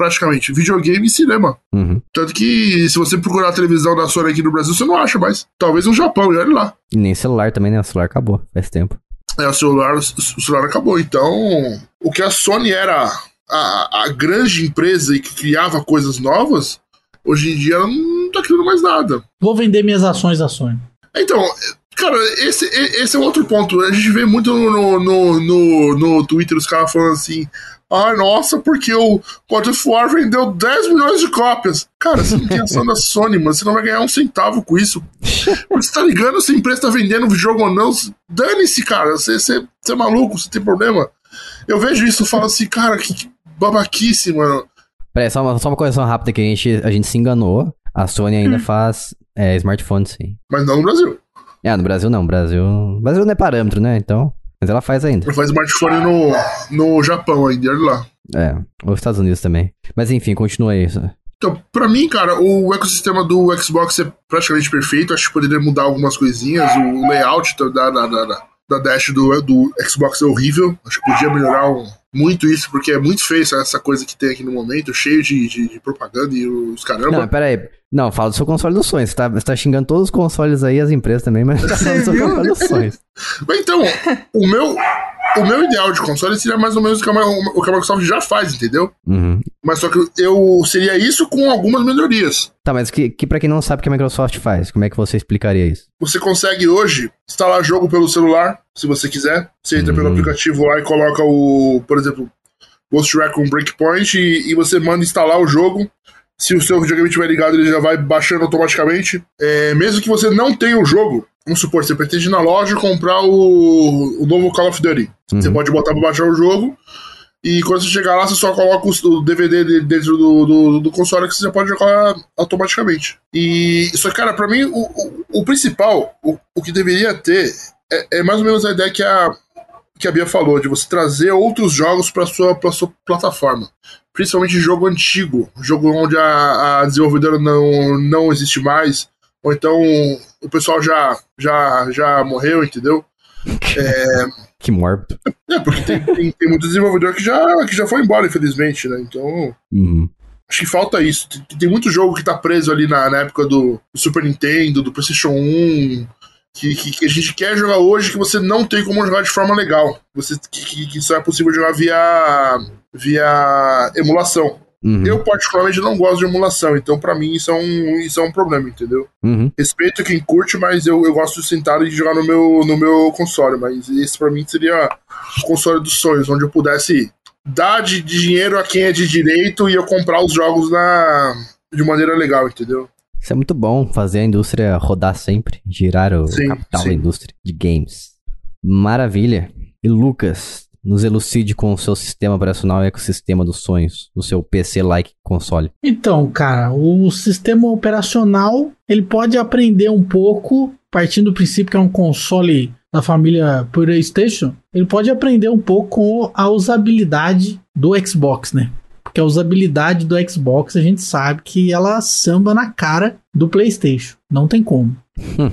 Praticamente videogame e cinema. Uhum. Tanto que se você procurar a televisão da Sony aqui no Brasil, você não acha mais. Talvez no Japão, e olha lá. E nem celular também, né? O celular acabou faz tempo. É, o celular, o celular acabou. Então, o que a Sony era a, a grande empresa e que criava coisas novas, hoje em dia ela não tá criando mais nada. Vou vender minhas ações da Sony. Então, cara, esse, esse é outro ponto. A gente vê muito no, no, no, no Twitter os caras falando assim: Ai, nossa, porque o God of War vendeu 10 milhões de cópias. Cara, você não tem ação da Sony, mano. Você não vai ganhar um centavo com isso. Você tá ligando se a empresa tá vendendo o jogo ou não? Dane-se, cara. Você, você, você é maluco, você tem problema. Eu vejo isso e falo assim, cara, que babaquice, mano. Peraí, só uma, só uma correção rápida que a gente, a gente se enganou. A Sony ainda hum. faz é, smartphone, sim. Mas não no Brasil. É, no Brasil não. Brasil, Brasil não é parâmetro, né? Então. Mas ela faz ainda. Ela faz smartphone no, no Japão ainda, olha lá. É, os Estados Unidos também. Mas enfim, continua aí. Então, pra mim, cara, o ecossistema do Xbox é praticamente perfeito. Acho que poderia mudar algumas coisinhas. O layout da, da, da, da Dash do, do Xbox é horrível. Acho que podia melhorar um, muito isso, porque é muito feio essa coisa que tem aqui no momento, cheio de, de, de propaganda e os caramba. Não, pera aí. Não, fala do seu console dos sonhos. Você tá, você tá xingando todos os consoles aí, as empresas também, mas tá falando do seu console dos sonhos. Mas então, o meu, o meu ideal de console seria mais ou menos o que a, o que a Microsoft já faz, entendeu? Uhum. Mas só que eu seria isso com algumas melhorias. Tá, mas que, que para quem não sabe o que a Microsoft faz, como é que você explicaria isso? Você consegue hoje instalar jogo pelo celular, se você quiser. Você entra uhum. pelo aplicativo lá e coloca o, por exemplo, Ghost Recon Breakpoint e, e você manda instalar o jogo se o seu videogame estiver ligado, ele já vai baixando automaticamente. É, mesmo que você não tenha o jogo, vamos supor, você pretende ir na loja comprar o, o novo Call of Duty. Uhum. Você pode botar para baixar o jogo. E quando você chegar lá, você só coloca o DVD dentro do, do, do console que você já pode jogar automaticamente. E só que, cara, pra mim, o, o, o principal, o, o que deveria ter, é, é, mais ou menos a ideia que a, que a Bia falou, de você trazer outros jogos para sua, pra sua plataforma principalmente jogo antigo, jogo onde a, a desenvolvedora não, não existe mais, ou então o pessoal já, já, já morreu, entendeu? É, que mórbido. É, porque tem, tem, tem, muito desenvolvedor que já, que já foi embora, infelizmente, né? Então. Uhum. Acho que falta isso. Tem, tem, muito jogo que tá preso ali na, na época do, do Super Nintendo, do PlayStation 1, que, que, que, a gente quer jogar hoje que você não tem como jogar de forma legal. Você, que, que só é possível jogar via, via emulação. Uhum. Eu, particularmente, não gosto de emulação, então para mim isso é, um, isso é um problema, entendeu? Uhum. Respeito quem curte, mas eu, eu gosto de sentar e jogar no meu, no meu console. Mas esse para mim seria o console dos sonhos, onde eu pudesse dar de, de dinheiro a quem é de direito e eu comprar os jogos na, de maneira legal, entendeu? Isso é muito bom, fazer a indústria rodar sempre, girar o sim, capital sim. da indústria de games. Maravilha. E Lucas, nos elucide com o seu sistema operacional e ecossistema dos sonhos, o seu PC-like console. Então, cara, o sistema operacional ele pode aprender um pouco, partindo do princípio que é um console da família PlayStation, ele pode aprender um pouco com a usabilidade do Xbox, né? Porque a usabilidade do Xbox a gente sabe que ela samba na cara do PlayStation. Não tem como.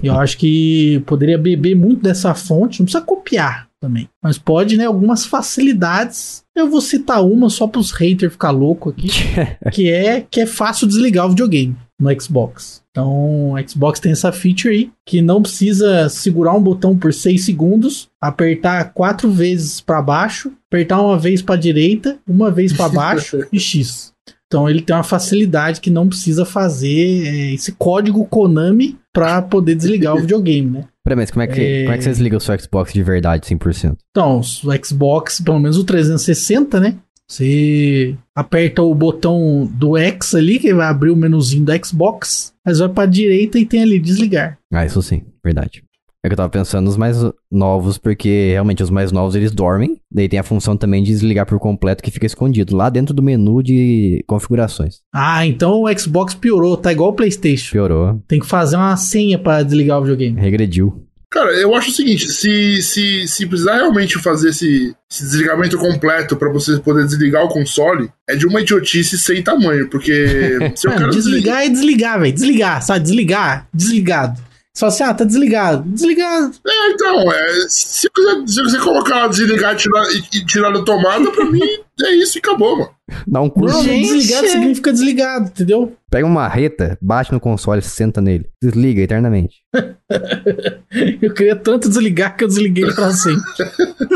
Eu acho que poderia beber muito dessa fonte, não precisa copiar também. Mas pode, né, algumas facilidades. Eu vou citar uma só para os haters ficar louco aqui, que é que é fácil desligar o videogame no Xbox. Então, o Xbox tem essa feature aí, que não precisa segurar um botão por 6 segundos, apertar quatro vezes para baixo, apertar uma vez para direita, uma vez para baixo e X. Então ele tem uma facilidade que não precisa fazer é, esse código Konami para poder desligar o videogame, né? Peraí, mas como é, que, É. como é que você desliga o seu Xbox de verdade, 100%? Então, o Xbox, pelo menos o 360, né? Você aperta o botão do X ali, que vai abrir o menuzinho do Xbox, mas vai pra direita e tem ali desligar. Ah, isso sim, verdade. É que eu tava pensando nos mais novos, porque realmente os mais novos eles dormem, daí tem a função também de desligar por completo que fica escondido lá dentro do menu de configurações. Ah, então o Xbox piorou, tá igual o PlayStation. Piorou, Tem que fazer uma senha pra desligar o videogame. regrediu. Cara, eu acho o seguinte: se, se, se precisar realmente fazer esse, esse desligamento completo pra você poder desligar o console, é de uma idiotice sem tamanho, porque se eu Mano, quero desligar é desligar, velho. Desligar, sabe? Desligar, desligado. Só assim, ah, tá desligado. Desligado. É, então, é, se, quiser, se você colocar lá, desligar e tirar, e, e tirar da tomada, pra mim é isso e acabou, mano. Dá um curso, Não, Gente. desligado significa desligado, entendeu? pega uma marreta, bate no console, senta nele, desliga eternamente. Eu queria tanto desligar que eu desliguei pra sempre.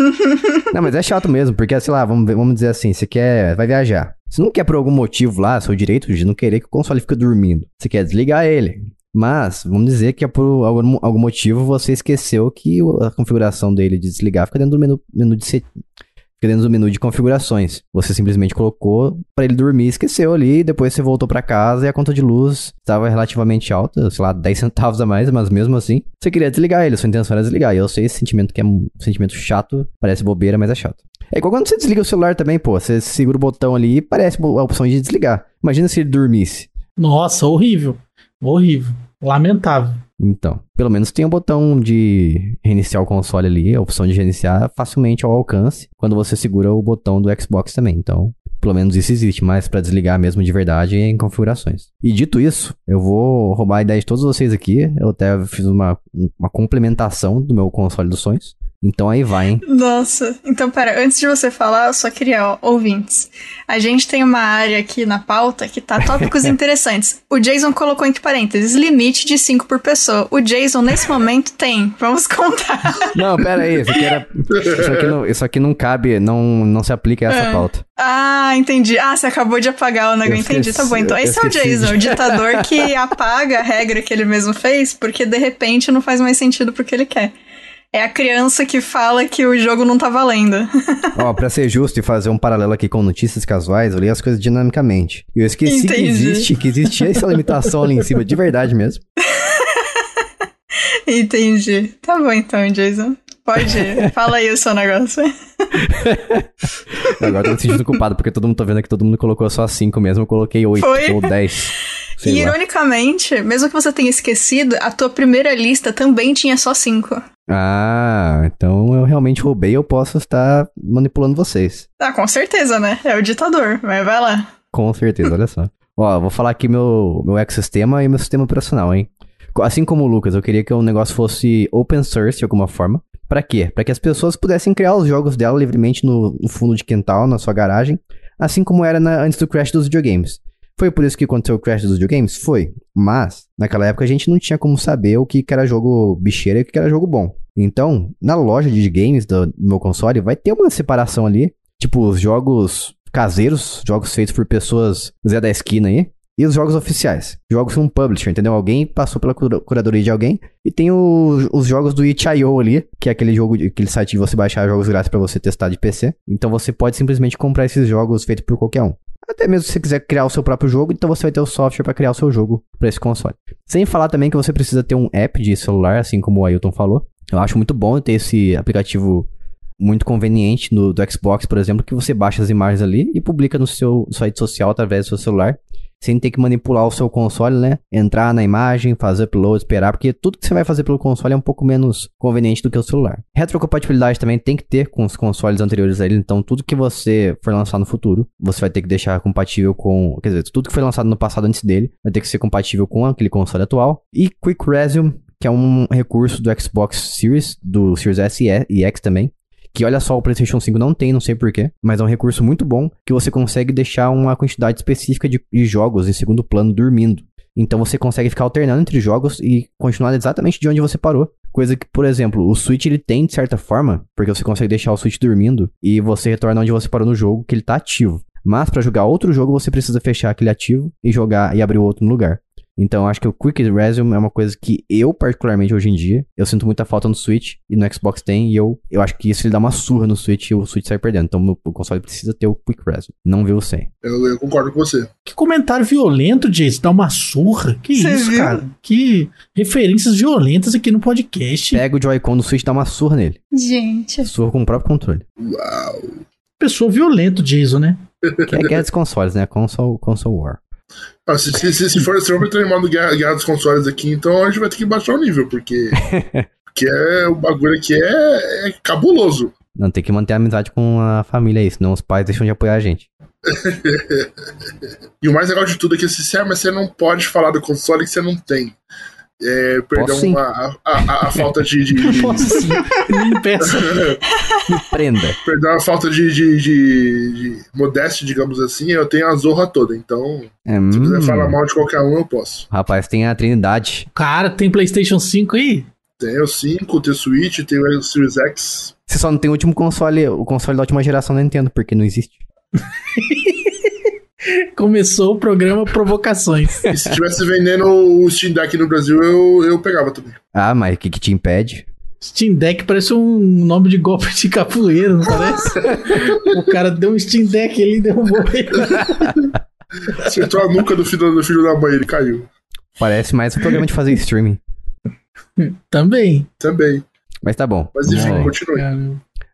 Não, mas é chato mesmo, porque, sei lá, vamos, vamos dizer assim, você quer, vai viajar. Você não quer por algum motivo lá, seu direito de não querer que o console fique dormindo. Você quer desligar ele. Mas, vamos dizer que é por algum, algum motivo você esqueceu que a configuração dele de desligar fica dentro do menu, menu de set- fica dentro do menu de configurações. Você simplesmente colocou pra ele dormir, esqueceu ali, depois você voltou pra casa e a conta de luz estava relativamente alta, sei lá, 10 centavos a mais, mas mesmo assim, você queria desligar ele, sua intenção era desligar. E eu sei esse sentimento que é um sentimento chato, parece bobeira, mas é chato. É igual quando você desliga o celular também, pô, você segura o botão ali e parece a opção de desligar. Imagina se ele dormisse. Nossa, horrível. Horrível. Lamentável. Então, pelo menos tem o botão de reiniciar o console ali, a opção de reiniciar facilmente ao alcance, quando você segura o botão do Xbox também. Então, pelo menos isso existe, mas pra desligar mesmo de verdade é em configurações. E dito isso, eu vou roubar a ideia de todos vocês aqui. Eu até fiz uma, uma complementação do meu console dos sonhos. Então aí vai, hein? Nossa, então pera, antes de você falar, eu só queria, ó, ouvintes. A gente tem uma área aqui na pauta que tá tópicos interessantes. O Jason colocou entre parênteses, limite de 5 por pessoa. O Jason, nesse momento, tem. Vamos contar. Não, pera aí, isso aqui, era, isso aqui, não, isso aqui não cabe, não, não se aplica a essa É. pauta. Ah, entendi. Ah, você acabou de apagar o negócio. Entendi, tá bom. Então, esse é o Jason, o ditador que apaga a regra que ele mesmo fez, porque de repente não faz mais sentido pro que ele quer. É a criança que fala que o jogo não tá valendo. Ó, pra ser justo e fazer um paralelo aqui com notícias casuais, eu li as coisas dinamicamente. E eu esqueci que Entendi. existe, que existia essa limitação ali em cima, de verdade mesmo. Entendi. Tá bom então, Jason. Pode ir. Fala aí o seu negócio. Agora eu tô me sentindo culpado, porque todo mundo tá vendo que todo mundo colocou só 5 mesmo, eu coloquei 8 Foi. ou 10. E Sei lá. ironicamente, mesmo que você tenha esquecido, a tua primeira lista também tinha só cinco. Ah, então eu realmente roubei, eu posso estar manipulando vocês. Ah, com certeza, né? É o ditador, mas vai lá. Com certeza, olha só. Ó, vou falar aqui meu, meu ecossistema e meu sistema operacional, hein? Assim como o Lucas, eu queria que o negócio fosse open source de alguma forma. Pra quê? Pra que as pessoas pudessem criar os jogos dela livremente no, no fundo de quintal, na sua garagem, assim como era na- antes do crash dos videogames. Foi por isso que aconteceu o crash dos videogames? Foi. Mas, naquela época a gente não tinha como saber o que era jogo bicheira e o que era jogo bom. Então, na loja de games do, meu console, vai ter uma separação ali. Tipo, os jogos caseiros, jogos feitos por pessoas Zé da esquina aí. E os jogos oficiais. Jogos com um publisher, entendeu? Alguém passou pela cura- curadoria de alguém. E tem o- os jogos do itch.io ali, que é aquele jogo, aquele site de você baixar jogos grátis pra você testar de PC. Então você pode simplesmente comprar esses jogos feitos por qualquer um. Até mesmo se você quiser criar o seu próprio jogo, então você vai ter o software pra criar o seu jogo pra esse console. Sem falar também que você precisa ter um app de celular, assim como o Ailton falou. Eu acho muito bom ter esse aplicativo muito conveniente no, do Xbox, por exemplo, que você baixa as imagens ali e publica no seu rede social através do seu celular sem ter que manipular o seu console, né? Entrar na imagem, fazer upload, esperar, porque tudo que você vai fazer pelo console é um pouco menos conveniente do que o celular. Retrocompatibilidade também tem que ter com os consoles anteriores a ele, então tudo que você for lançar no futuro, você vai ter que deixar compatível com, quer dizer, tudo que foi lançado no passado antes dele, vai ter que ser compatível com aquele console atual. E Quick Resume, que é um recurso do Xbox Series, do Series S e X também, que olha só, o PlayStation 5 não tem, não sei porquê, mas é um recurso muito bom que você consegue deixar uma quantidade específica de, de jogos em segundo plano dormindo. Então você consegue ficar alternando entre jogos e continuar exatamente de onde você parou. Coisa que, por exemplo, o Switch ele tem de certa forma, porque você consegue deixar o Switch dormindo e você retorna onde você parou no jogo, que ele tá ativo. Mas para jogar outro jogo você precisa fechar aquele ativo e jogar e abrir o outro no lugar. Então, acho que o Quick Resume é uma coisa que eu, particularmente hoje em dia, eu sinto muita falta no Switch e no Xbox tem, e eu, eu acho que isso ele dá uma surra no Switch e o Switch sai perdendo. Então, o console precisa ter o Quick Resume, não vê o sem. Eu, eu, concordo com você. Que comentário violento, Jace, dá uma surra. Que Cê isso, viu? cara? Que referências violentas aqui no podcast. Pega o Joy-Con do Switch e dá uma surra nele. Gente. Surra com o próprio controle. Uau. Pessoa violento, Jason, né? Que é guerra dos consoles, né? Console, console War. Ah, se, se, se, for se for animado guerra, guerra dos consoles aqui, então a gente vai ter que baixar o nível, porque. porque é, o bagulho aqui é, é cabuloso. Não, tem que manter a amizade com a família aí, senão os pais deixam de apoiar a gente. e o mais legal de tudo é que assim, mas você não pode falar do console que você não tem. É, perdão, a, a, a, falta de. de, de... Posso sim. Me impeça. Me prenda. Perdão a falta de, de, de, de modéstia, digamos assim, eu tenho a zorra toda. Então, é, se hum. quiser falar mal de qualquer um, eu posso. Rapaz, tem a Trindade. Cara, tem PlayStation 5 aí? Tem o 5, tem o Switch, tem o Series X. Você só não tem o último console, o console da última geração da Nintendo, porque não existe. Começou o programa Provocações. E se estivesse vendendo o Steam Deck no Brasil, eu, eu pegava também. Ah, mas o que, que te impede? Steam Deck parece um nome de golpe de capoeira, não parece? o cara deu um Steam Deck ali e derrubou ele. Acertou a nuca do filho, do filho da mãe, ele caiu. Parece mais um programa de fazer streaming. Também. Também. Mas tá bom. Mas enfim, continue.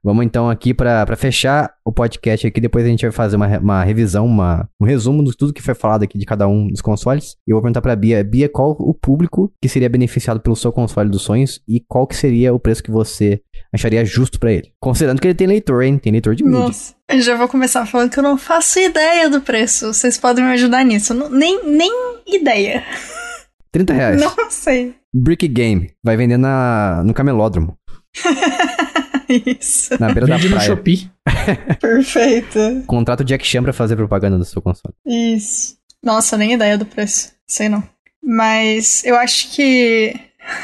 Vamos então aqui para fechar o podcast aqui. Depois a gente vai fazer uma, uma revisão, uma, um resumo de tudo que foi falado aqui de cada um dos consoles. E eu vou perguntar pra Bia. Bia, qual o público que seria beneficiado pelo seu console dos sonhos e qual que seria o preço que você acharia justo para ele? Considerando que ele tem leitor, hein? Tem leitor de mídia. Nossa, eu já vou começar falando que eu não faço ideia do preço. Vocês podem me ajudar nisso. Não, nem, nem ideia. 30 reais. Não sei. Brick Game. Vai vender na, no camelódromo. Isso. Na beira Vende da praia. no Shopee. Perfeito. Contrato Jack Chan pra fazer propaganda do seu console. Isso. Nossa, nem ideia do preço. Sei não. Mas eu acho que.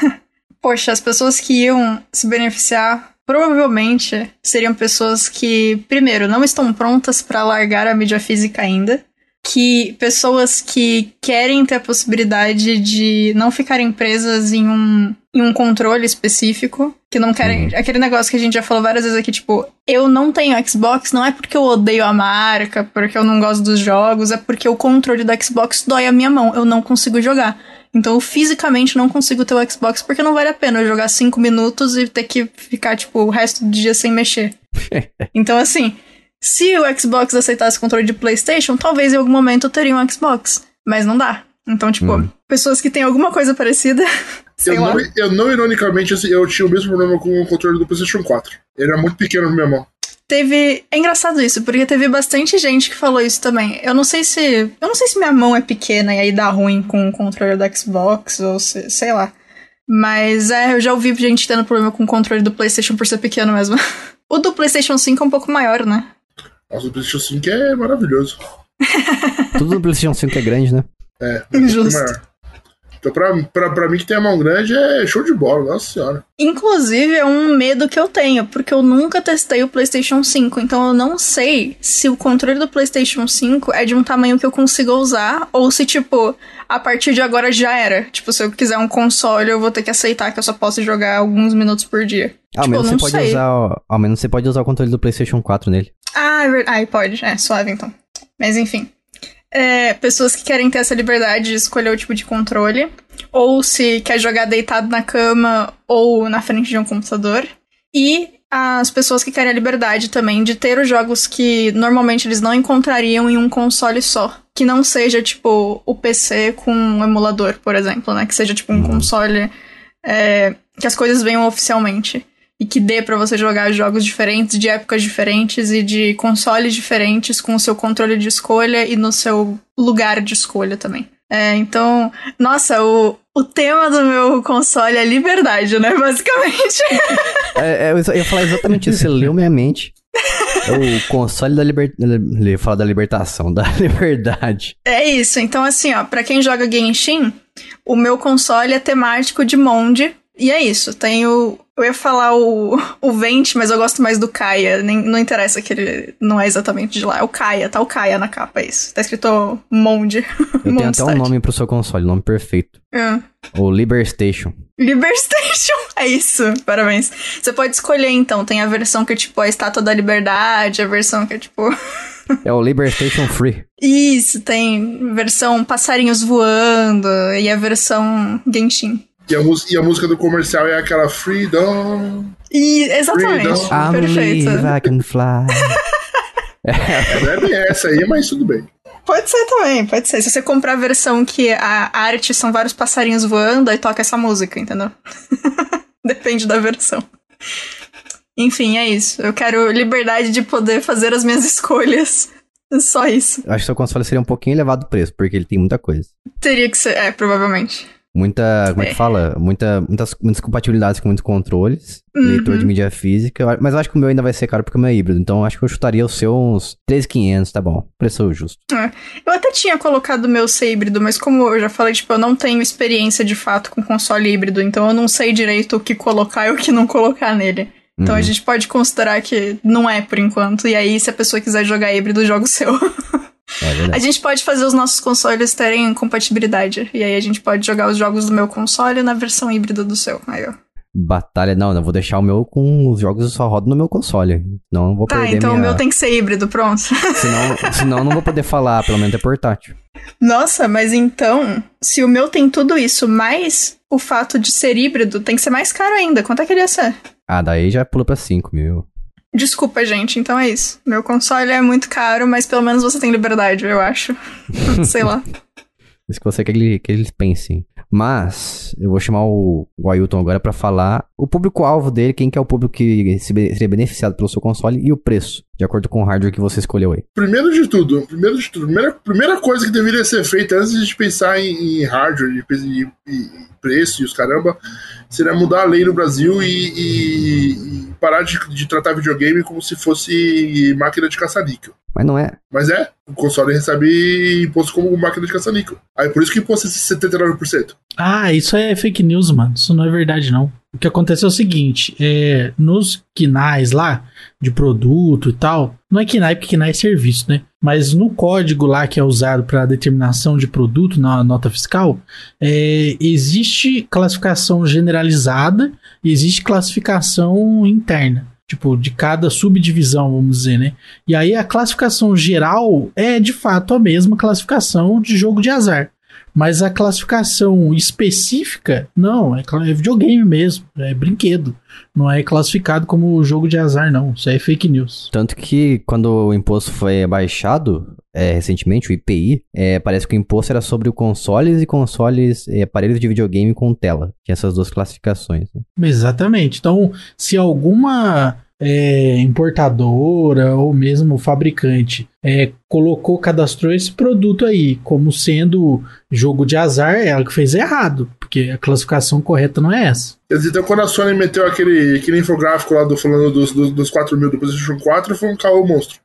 Poxa, as pessoas que iam se beneficiar provavelmente seriam pessoas que, primeiro, não estão prontas para largar a mídia física ainda que pessoas que querem ter a possibilidade de não ficarem presas em um, em um controle específico, que não querem. Uhum. Aquele negócio que a gente já falou várias vezes aqui, tipo, eu não tenho Xbox, não é porque eu odeio a marca, porque eu não gosto dos jogos, é porque o controle do Xbox dói a minha mão, eu não consigo jogar. Então eu fisicamente não consigo ter o Xbox porque não vale a pena eu jogar 5 minutos e ter que ficar, tipo, o resto do dia sem mexer. então, assim, se o Xbox aceitasse o controle de PlayStation, talvez em algum momento eu teria um Xbox. Mas não dá. Então, tipo, hum. pessoas que têm alguma coisa parecida. eu, não, eu não, ironicamente, assim, eu tinha o mesmo problema com o controle do PlayStation 4. Ele era muito pequeno na minha mão. Teve. É engraçado isso, porque teve bastante gente que falou isso também. Eu não sei se. Eu não sei se minha mão é pequena e aí dá ruim com o controle do Xbox, ou se, sei lá. Mas é, eu já ouvi gente tendo problema com o controle do PlayStation por ser pequeno mesmo. o do PlayStation 5 é um pouco maior, né? Nossa, o PlayStation 5 é maravilhoso. Tudo no PlayStation 5 é grande, né? É, Justo. maior. Então, pra, pra, pra mim que tem a mão grande, é show de bola, nossa senhora. Inclusive, é um medo que eu tenho, porque eu nunca testei o PlayStation 5, então eu não sei se o controle do PlayStation 5 é de um tamanho que eu consiga usar, ou se, tipo, a partir de agora já era. Tipo, se eu quiser um console, eu vou ter que aceitar que eu só posso jogar alguns minutos por dia. Ao tipo, menos você pode sei. usar. Ao menos você pode usar o controle do PlayStation 4 nele. Ah, é verdade. Pode. É, suave então. Mas enfim. É, pessoas que querem ter essa liberdade de escolher o tipo de controle. Ou se quer jogar deitado na cama ou na frente de um computador. e as pessoas que querem a liberdade também de ter os jogos que normalmente eles não encontrariam em um console só. Que não seja, tipo, o PC com um emulador, por exemplo, né? Que seja, tipo, um Uhum. console é, que as coisas venham oficialmente. E que dê pra você jogar jogos diferentes, de épocas diferentes e de consoles diferentes, com o seu controle de escolha e no seu lugar de escolha também. É, então, nossa, o, o tema do meu console é liberdade, né? Basicamente. É, é, eu ia falar exatamente isso. Você leu minha mente. É o console da liberdade. Falar da libertação, da liberdade. É isso. Então, assim, ó, pra quem joga Genshin, o meu console é temático de Monde. E é isso. Tem o. Eu ia falar o, o Vente, mas eu gosto mais do Kaia. Nem, não interessa que ele não é exatamente de lá. É o Kaia, tá o Kaia na capa, é isso. Tá escrito Monde. Eu tenho até um nome pro seu console, nome perfeito. É. O Liberstation. Liberstation, é isso, parabéns. Você pode escolher então, tem a versão que é tipo a Estátua da Liberdade, a versão que é tipo. É o Liberstation Free. Isso, tem versão passarinhos voando e a versão Genshin. E a, e a música do comercial é aquela Freedom. E, exatamente, Freedom. I'm perfeito. I can fly. Não é bem essa aí, mas tudo bem. Pode ser também, pode ser. Se você comprar a versão que a arte são vários passarinhos voando, aí toca essa música, entendeu? Depende da versão. Enfim, é isso. Eu quero liberdade de poder fazer as minhas escolhas. Só isso. Eu acho que seu console seria um pouquinho elevado o preço, porque ele tem muita coisa. Teria que ser, é, provavelmente. Muita, como é que É. fala? Muita, muitas, muitas compatibilidades com muitos controles, Uhum. leitor de mídia física, a- mas eu acho que o meu ainda vai ser caro porque o meu é híbrido, então acho que eu chutaria o seu uns 3.500, tá bom, preço justo. Eu até tinha colocado o meu ser híbrido, mas como eu já falei, tipo, eu não tenho experiência de fato com console híbrido, então eu não sei direito o que colocar e o que não colocar nele. Então a Uhum. gente pode considerar que não é por enquanto. E aí, se a pessoa quiser jogar híbrido, joga o seu. É A gente pode fazer os nossos consoles terem compatibilidade. E aí a gente pode jogar os jogos do meu console na versão híbrida do seu. Aí, ó. Batalha, não, eu vou deixar o meu com os jogos só rodam no meu console, não vou Tá, perder então minha... o meu tem que ser híbrido, pronto. senão, senão eu não vou poder falar, pelo menos é portátil. Nossa, mas então, se o meu tem tudo isso, mais o fato de ser híbrido, tem que ser mais caro ainda. Quanto é que ele ia ser? Ah, daí já pula pra 5 mil. Desculpa, gente, então é isso. Meu console é muito caro, mas pelo menos você tem liberdade, eu acho. Sei lá. Isso que você quer que, ele- que eles pensem. Mas, eu vou chamar o, o Ailton agora pra falar o público-alvo dele, quem que é o público que seria beneficiado pelo seu console e o preço, de acordo com o hardware que você escolheu aí. Primeiro de tudo, primeiro de tudo, primeira, primeira coisa que deveria ser feita antes de a gente pensar em, em hardware e, e- e preço e os caramba, seria mudar a lei no Brasil e, e- e parar de, de tratar videogame como se fosse máquina de caça-níquel. Mas não é. Mas é, o console recebe imposto como máquina de caça-níquel. Aí por isso que o imposto é 79%. Ah, isso é fake news, mano. Isso não é verdade, não. O que acontece é o seguinte: é, nos quinais lá, de produto e tal, não é quinai porque quinai é serviço, né? Mas no código lá que é usado para determinação de produto na nota fiscal, é, existe classificação generalizada e existe classificação interna. Tipo, de cada subdivisão, vamos dizer, né? E aí a classificação geral é de fato a mesma classificação de jogo de azar. Mas a classificação específica, não, é, é videogame mesmo, é brinquedo. Não é classificado como jogo de azar, não. Isso aí é fake news. Tanto que quando o imposto foi abaixado, é, recentemente, o IPI, é, parece que o imposto era sobre consoles e consoles, e aparelhos de videogame com tela. Tinha essas duas classificações. né? Exatamente. Então, se alguma é, importadora ou mesmo fabricante é, colocou, cadastrou esse produto aí como sendo jogo de azar, é ela que fez errado, porque a classificação correta não é essa. Então quando a Sony meteu aquele, aquele infográfico lá do, falando dos, dos, dos 4 mil do PlayStation 4, foi um caô monstro.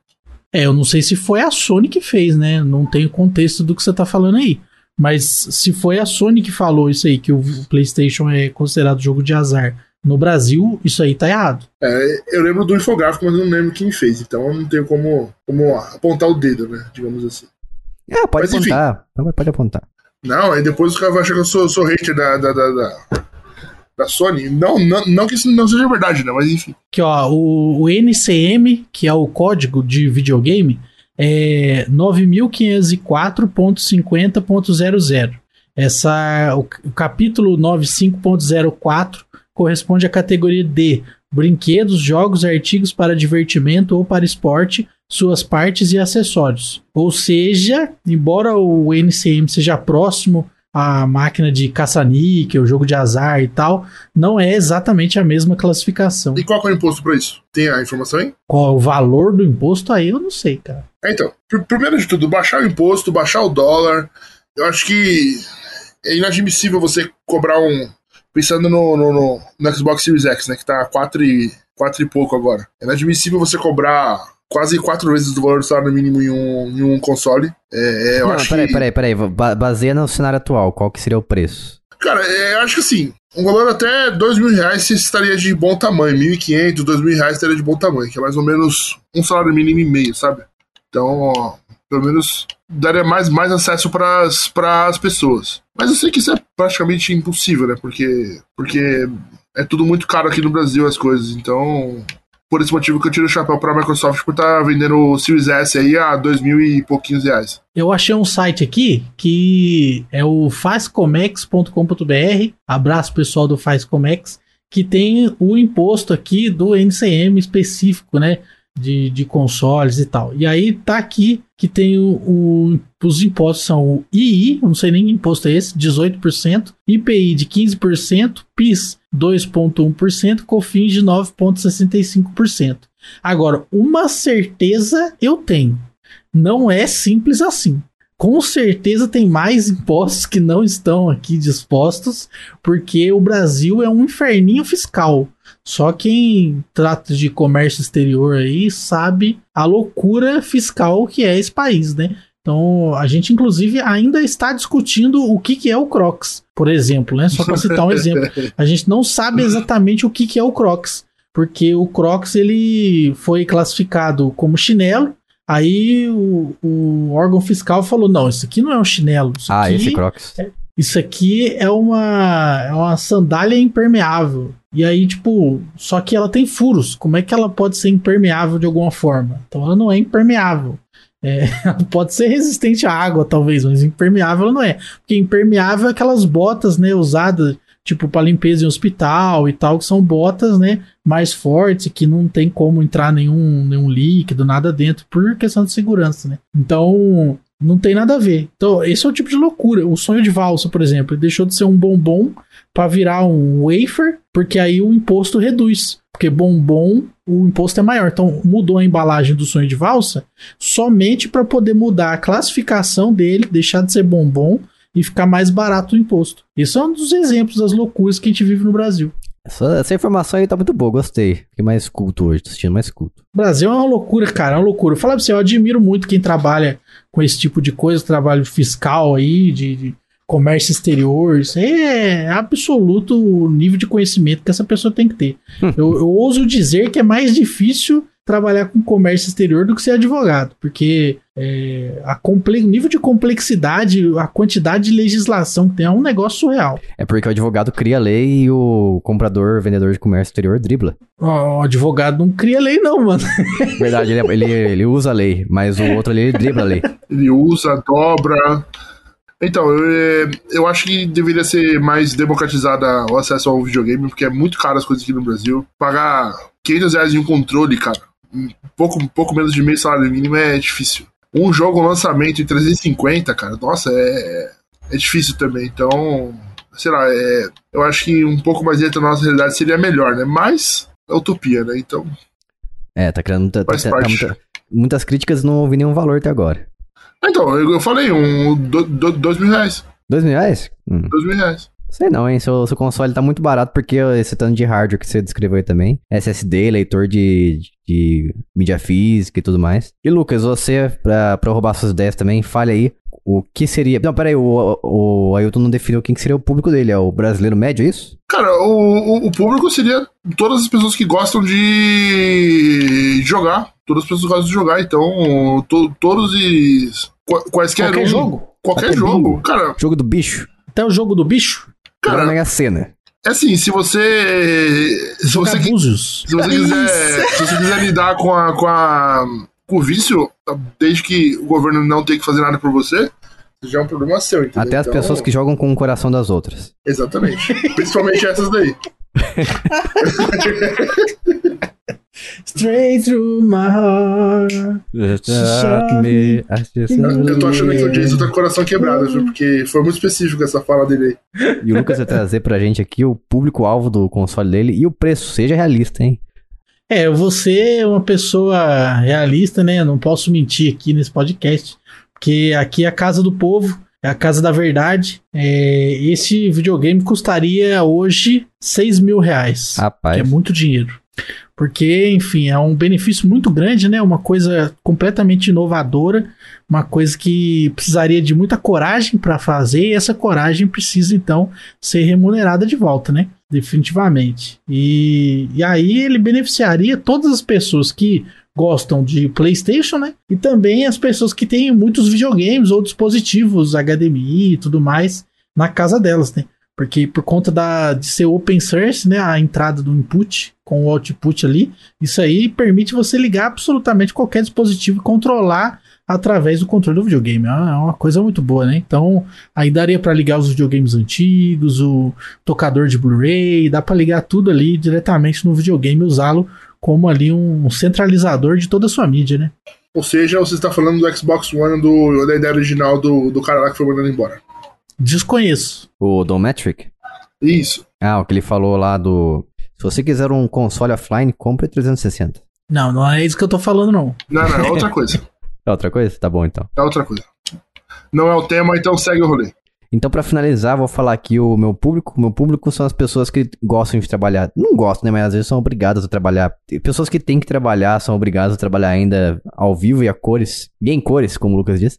É, eu não sei se foi a Sony que fez, né? Não tenho contexto do que você tá falando aí. Mas se foi a Sony que falou isso aí, que o PlayStation é considerado jogo de azar no Brasil, isso aí tá errado. É, eu lembro do infográfico, mas eu não lembro quem fez, então eu não tenho como, como apontar o dedo, né? Digamos assim. Ah, pode Mas, enfim. apontar. Não, Pode apontar. Não, aí depois os caras vão achar que eu sou, sou hater da, da, da, da, da Sony. Não, não, não que isso não seja verdade, né? Mas enfim. Que ó, o, o NCM, que é o código de videogame, é 9504.50.00. Essa o, o capítulo 95.04 corresponde à categoria D, brinquedos, jogos, artigos para divertimento ou para esporte, suas partes e acessórios. Ou seja, embora o NCM seja próximo à máquina de caça-níquel, jogo de azar e tal, não é exatamente a mesma classificação. E qual é o imposto pra isso? Tem a informação aí? Qual o valor do imposto aí, eu não sei, cara. É, Então, pr- primeiro de tudo, baixar o imposto, baixar o dólar. Eu acho que é inadmissível você cobrar um. Pensando no, no, no- no Xbox Series X, né? Que tá 4 e, 4 e pouco agora. É inadmissível você cobrar quase quatro vezes do valor do salário mínimo em um, em um console. É, é, eu Não, acho peraí, que... peraí, peraí. Ba baseia no cenário atual. Qual que seria o preço? Cara, é, eu acho que assim, um valor até dois mil reais estaria de bom tamanho. 1.500, dois mil reais estaria de bom tamanho, que é mais ou menos um salário mínimo e meio, sabe? Então, ó, pelo menos daria mais, mais acesso para as pessoas. Mas eu sei que isso é praticamente impossível, né? Porque, porque é tudo muito caro aqui no Brasil as coisas. Então, por esse motivo que eu tiro o chapéu para a Microsoft por estar vendendo o Series S aí a dois mil e pouquinhos reais. Eu achei um site aqui que é o fazcomex.com.br. Abraço pessoal do Fazcomex, que tem o imposto aqui do NCM específico, né? De, de consoles e tal. E aí tá aqui que tem o, o- os impostos são o II, não sei nem que imposto é esse, 18%, IPI de 15%, PIS 2,1%, COFINS de 9,65%. Agora, uma certeza eu tenho não é simples assim. Com certeza tem mais impostos que não estão aqui dispostos, porque o Brasil é um inferninho fiscal. Só quem trata de comércio exterior aí sabe a loucura fiscal que é esse país, né? Então, a gente inclusive ainda está discutindo o que, que é o Crocs, por exemplo, né? Só para citar um exemplo. A gente não sabe exatamente o que, que é o Crocs, porque o Crocs ele foi classificado como chinelo, Aí o, o órgão fiscal falou: não, isso aqui não é um chinelo. Isso Ah, aqui, esse Crocs. Isso aqui é uma, é uma sandália impermeável. E aí, tipo, só que ela tem furos. Como é que ela pode ser impermeável de alguma forma? Então ela não é impermeável. É, ela pode ser resistente à água, talvez, mas impermeável ela não é. Porque impermeável é aquelas botas, né, usadas, tipo, para limpeza em hospital e tal, que são botas, né, mais fortes, que não tem como entrar nenhum, nenhum líquido, nada dentro, por questão de segurança, né. Então, não tem nada a ver. Então, esse é o tipo de loucura. O sonho de valsa, por exemplo, ele deixou de ser um bombom para virar um wafer, porque aí o imposto reduz. Porque bombom, o imposto é maior. Então, mudou a embalagem do sonho de valsa somente para poder mudar a classificação dele, deixar de ser bombom e ficar mais barato o imposto. Esse é um dos exemplos das loucuras que a gente vive no Brasil. Essa, essa informação aí tá muito boa, gostei. Fiquei mais culto hoje, tô sentindo mais culto. O Brasil é uma loucura, cara, é uma loucura. Fala pra você, eu admiro muito quem trabalha com esse tipo de coisa, trabalho fiscal aí, de, de comércio exterior. Isso é absoluto o nível de conhecimento que essa pessoa tem que ter. eu, eu ouso dizer que é mais difícil trabalhar com comércio exterior do que ser advogado, porque é, a comple- o nível de complexidade, a quantidade de legislação que tem é um negócio surreal. É porque o advogado cria a lei e o comprador, vendedor de comércio exterior dribla. O, o advogado não cria lei, não, mano. Verdade, ele, ele, ele usa a lei, mas o outro ali ele dribla a lei. Ele usa, dobra. Então, eu, eu acho que deveria ser mais democratizada o acesso ao videogame, porque é muito caro as coisas aqui no Brasil. Pagar 500 reais em um controle, cara, pouco, pouco menos de meio salário mínimo é difícil. Um jogo lançamento em 350, cara, nossa, é, é difícil também. Então, sei lá, é, eu acho que um pouco mais dentro da nossa realidade seria melhor, né? Mas é utopia, né? Então, É, tá criando muita, Faz tá- tá parte. muita- muitas críticas não ouvi nenhum valor até agora. então eu, eu falei, um, do, do, dois mil reais. Dois mil reais? Hum. Dois mil reais. Sei não, hein? Seu, seu console tá muito barato porque esse tanto de hardware que você descreveu aí também. SSD, leitor de, de mídia física e tudo mais. E Lucas, você, pra, pra roubar suas ideias também, fale aí o que seria... Não, peraí, o, o Ailton não definiu quem que seria o público dele. É o brasileiro médio, é isso? Cara, o, o, o público seria todas as pessoas que gostam de jogar. Todas as pessoas que gostam de jogar. Então, to- todos os. qua- Quaisquer Qualquer um- jogo. Qualquer Até jogo. bingo. Cara, Jogo do bicho. Até o jogo do bicho. Cara, cara, Mega Sena. é assim, se você. Se você, se você quiser. Se você quiser lidar com a. Com a com o vício, desde que o governo não tenha que fazer nada por você, já é um problema seu, entendeu? Até as Então, pessoas que jogam com o coração das outras. Exatamente. Principalmente essas daí. Straight through my heart. Eu tô achando que o Jason tá com o coração quebrado, viu? Porque foi muito específico essa fala dele aí. E o Lucas vai trazer pra gente aqui o público-alvo do console dele e o preço. Seja realista, hein? É, você é uma pessoa realista, né? Eu não posso mentir aqui nesse podcast, porque aqui é a casa do povo, é a casa da verdade. É, esse videogame custaria hoje 6 mil reais, Rapaz. que é muito dinheiro. Porque, enfim, é um benefício muito grande, né? Uma coisa completamente inovadora, uma coisa que precisaria de muita coragem para fazer, e essa coragem precisa, então, ser remunerada de volta, né? Definitivamente. E, e aí ele beneficiaria todas as pessoas que gostam de PlayStation, né? E também as pessoas que têm muitos videogames ou dispositivos HDMI e tudo mais na casa delas, né? Porque por conta da, de ser open source, né, a entrada do input com o output ali, isso aí permite você ligar absolutamente qualquer dispositivo e controlar através do controle do videogame. É uma é coisa muito boa, né? Então, aí daria para ligar os videogames antigos, o tocador de Blu-ray, dá para ligar tudo ali diretamente no videogame e usá-lo como ali um centralizador de toda a sua mídia, né? Ou seja, você está falando do Xbox One, do, da ideia original do, do cara lá que foi mandado embora. Desconheço. O Dometric? Isso. Ah, o que ele falou lá do. Se você quiser um console offline, compre 360. Não, não é isso que eu tô falando, não. Não, não, é outra coisa. É outra coisa? Tá bom então. É outra coisa. Não é o tema, então segue o rolê. Então, pra finalizar, vou falar aqui o meu público. O meu público são as pessoas que gostam de trabalhar. Não gostam, né? Mas às vezes são obrigadas a trabalhar. Pessoas que têm que trabalhar são obrigadas a trabalhar ainda ao vivo e a cores. E em cores, como o Lucas disse.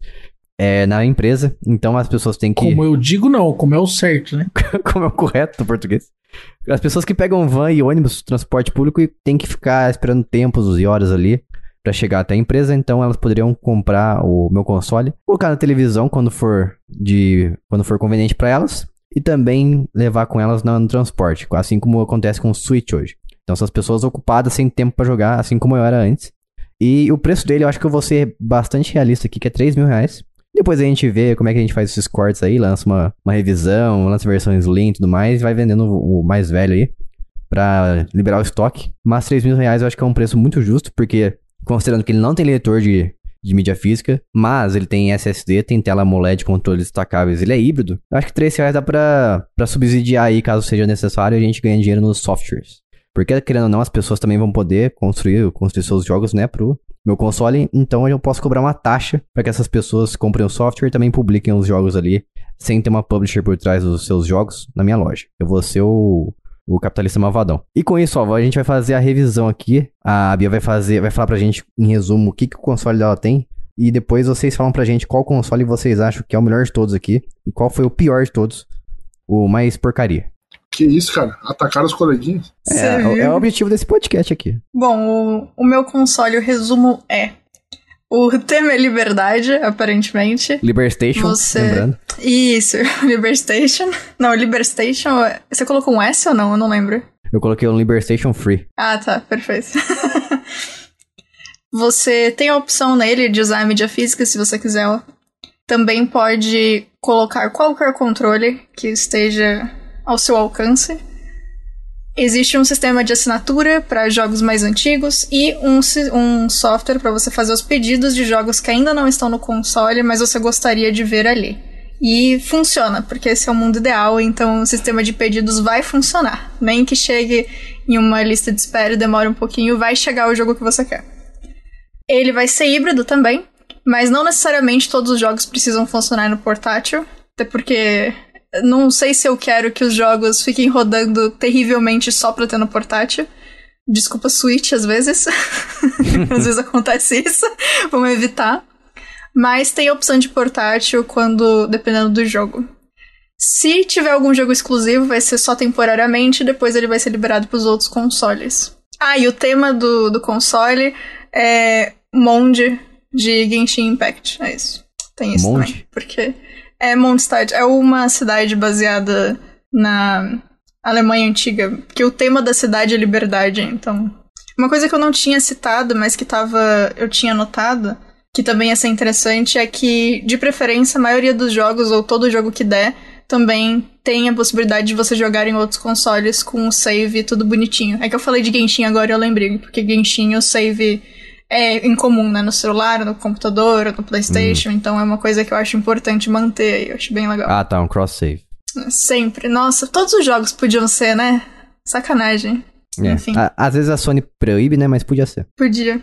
É, na empresa. Então as pessoas têm que. Como eu digo, não, como é o certo, né? como é o correto no português. As pessoas que pegam van e ônibus, transporte público, e tem que ficar esperando tempos e horas ali pra chegar até a empresa, então elas poderiam comprar o meu console, colocar na televisão quando for de quando for conveniente pra elas e também levar com elas no, no transporte, assim como acontece com o Switch hoje. Então são as pessoas ocupadas sem tempo pra jogar, assim como eu era antes. E o preço dele eu acho que eu vou ser bastante realista aqui, que é 3 mil reais. Depois a gente vê como é que a gente faz esses cortes aí, lança uma, uma revisão, lança versão Slim e tudo mais, e vai vendendo o mais velho aí pra liberar o estoque. Mas 3 mil reais eu acho que é um preço muito justo, porque considerando que ele não tem leitor de, de mídia física, mas ele tem SSD, tem tela AMOLED, controles destacáveis, ele é híbrido. Eu acho que 3 reais dá pra, pra subsidiar aí, caso seja necessário, a gente ganha dinheiro nos softwares. Porque, querendo ou não, as pessoas também vão poder construir, construir seus jogos, né, pro meu console, então eu posso cobrar uma taxa para que essas pessoas comprem o software e também publiquem os jogos ali, sem ter uma publisher por trás dos seus jogos na minha loja. Eu vou ser o, o capitalista malvadão. E com isso, ó, a gente vai fazer a revisão aqui. A Bia vai fazer, vai falar pra gente em resumo o que, que o console dela tem. E depois vocês falam pra gente qual console vocês acham que é o melhor de todos aqui e qual foi o pior de todos, o mais porcaria. Que isso, cara? Atacar os coleguinhas? É, é, o objetivo desse podcast aqui. Bom, o, o meu console, o resumo é. O tema é liberdade, aparentemente. Liberstation, Você- lembrando. Isso, Liberstation. Não, Liberstation. Você colocou um S ou não? Eu não lembro. Eu coloquei um Liberstation Free. Ah, tá, perfeito. você tem a opção nele de usar a mídia física se você quiser. Também pode colocar qualquer controle que esteja ao seu alcance. Existe um sistema de assinatura para jogos mais antigos e um, um software para você fazer os pedidos de jogos que ainda não estão no console, mas você gostaria de ver ali. E funciona, porque esse é o mundo ideal, então o sistema de pedidos vai funcionar. Nem que chegue em uma lista de espera e demore um pouquinho, vai chegar o jogo que você quer. Ele vai ser híbrido também, mas não necessariamente todos os jogos precisam funcionar no portátil, até porque não sei se eu quero que os jogos fiquem rodando terrivelmente só pra ter no portátil. Desculpa, Switch, às vezes. às vezes acontece isso. Vamos evitar. Mas tem a opção de portátil quando. dependendo do jogo. Se tiver algum jogo exclusivo, vai ser só temporariamente, depois ele vai ser liberado para os outros consoles. Ah, e o tema do, do console é Monde de Genshin Impact. É isso. Tem isso Monde? também. Porque é Mondstadt. É uma cidade baseada na Alemanha Antiga. Que o tema da cidade é liberdade, então... Uma coisa que eu não tinha citado, mas que tava, eu tinha notado, que também ia ser interessante, é que, de preferência, a maioria dos jogos, ou todo jogo que der, também tem a possibilidade de você jogar em outros consoles com o save tudo bonitinho. É que eu falei de Genshin agora e eu lembrei, porque Genshin o save é incomum, né? No celular, no computador, no Playstation, hum. então é uma coisa que eu acho importante manter aí, eu acho bem legal. Ah, tá, um cross-save. Sempre. Nossa, todos os jogos podiam ser, né? Sacanagem. É. Enfim. às vezes a Sony proíbe, né? Mas podia ser. Podia.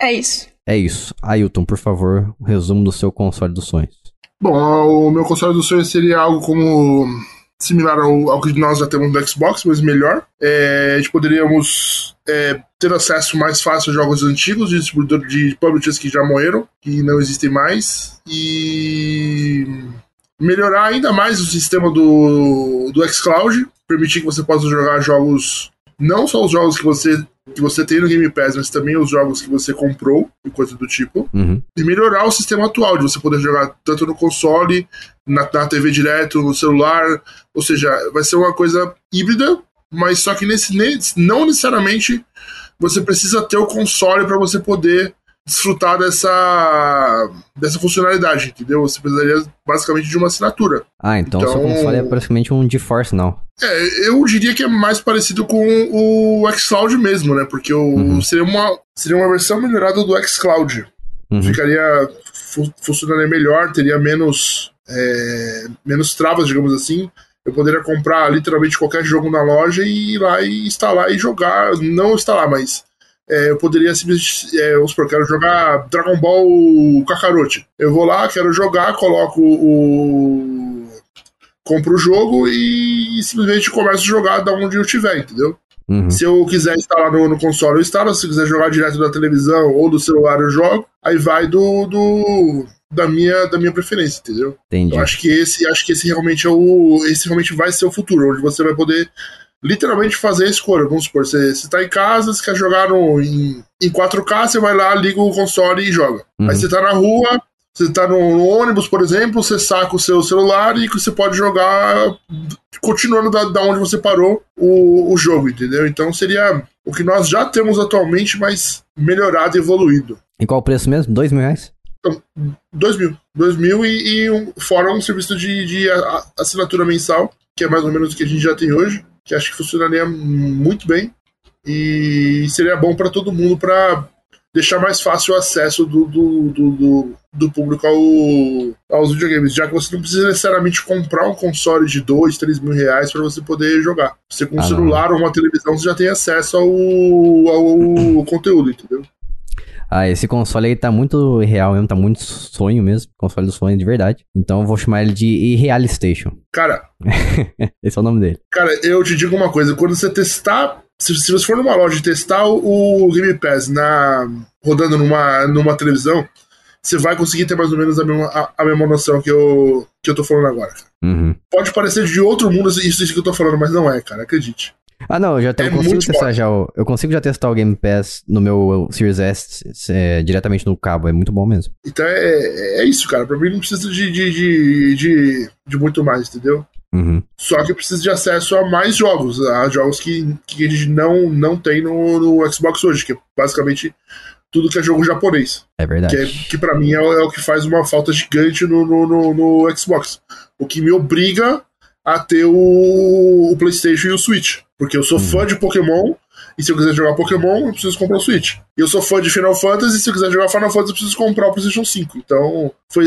É isso. É isso. Ailton, por favor, o resumo do seu console dos sonhos. Bom, o meu console dos sonhos seria algo como similar ao, ao, que nós já temos no Xbox, mas melhor. É, a gente poderíamos é, ter acesso mais fácil a jogos antigos de de publishers que já morreram, que não existem mais, e melhorar ainda mais o sistema do, do xCloud, permitir que você possa jogar jogos, não só os jogos que você que você tem no Game Pass, mas também os jogos que você comprou e coisa do tipo. Uhum. E melhorar o sistema atual, de você poder jogar tanto no console, na, na TV direto, no celular. Ou seja, vai ser uma coisa híbrida, mas só que nesse, nesse não necessariamente você precisa ter o console para você poder desfrutar dessa, dessa funcionalidade, entendeu? Você precisaria basicamente de uma assinatura. Ah, então, então... seu console é praticamente um GeForce, não? É, eu diria que é mais parecido com o xCloud mesmo, né? Porque o, uhum. seria, uma, seria uma versão melhorada do xCloud. Uhum. Ficaria. Fu funcionaria melhor, teria menos. É, menos travas, digamos assim. Eu poderia comprar literalmente qualquer jogo na loja e ir lá e instalar e jogar. Não instalar, mas é, eu poderia simplesmente, é, vamos supor, quero jogar Dragon Ball Kakarote. Eu vou lá, quero jogar, coloco o. compro o jogo e simplesmente começo a jogar da onde eu tiver, entendeu? Uhum. Se eu quiser instalar no, no, console, eu instalo. Se quiser jogar direto da televisão ou do celular, eu jogo. Aí vai do, do da minha da minha preferência, entendeu? Entendi. Eu acho que esse acho que esse realmente é o esse realmente vai ser o futuro, onde você vai poder literalmente fazer a escolha. Vamos supor, você está em casa, você quer jogar no, em, em 4K, você vai lá, liga o console e joga. Uhum. Aí você está na rua, você está no, no, ônibus, por exemplo, você saca o seu celular e você pode jogar continuando da, da onde você parou o, o jogo, entendeu? Então seria o que nós já temos atualmente, mas melhorado e evoluído. Em qual preço mesmo? Dois mil reais? Então, dois mil. Dois mil e, e um, fora um serviço de, de assinatura mensal, que é mais ou menos o que a gente já tem hoje que acho que funcionaria muito bem e seria bom para todo mundo para deixar mais fácil o acesso do, do, do, do, público ao, aos videogames, já que você não precisa necessariamente comprar um console de 2, 3 mil reais para você poder jogar. Você com um ah, celular ou uma televisão você já tem acesso ao, ao conteúdo, entendeu? Ah, esse console aí tá muito real mesmo, tá muito sonho mesmo. Console do sonho de verdade. Então eu vou chamar ele de Irreal Station. Cara. esse é o nome dele. Cara, eu te digo uma coisa: quando você testar. Se, se você for numa loja e testar o, o Game Pass na, rodando numa, numa televisão, você vai conseguir ter mais ou menos a mesma, a, a mesma noção que eu, que eu tô falando agora. Uhum. Pode parecer de outro mundo isso, isso que eu tô falando, mas não é, cara, acredite. Ah, não, eu já é eu consigo testar já. Eu consigo já testar o Game Pass no meu Series S é, diretamente no cabo. É muito bom mesmo. Então é, é isso, cara. Pra mim não precisa de, de, de, de, de muito mais, entendeu? Uhum. Só que precisa de acesso a mais jogos, a jogos que, que a gente não, não tem no, no Xbox hoje, que é basicamente tudo que é jogo japonês. É verdade. Que, é, que para mim é, é, o que faz uma falta gigante no, no, no, no Xbox. O que me obriga a ter o, o PlayStation e o Switch. Porque eu sou uhum. fã de Pokémon, e se eu quiser jogar Pokémon, eu preciso comprar o Switch. E eu sou fã de Final Fantasy, e se eu quiser jogar Final Fantasy, eu preciso comprar o PlayStation 5. Então, foi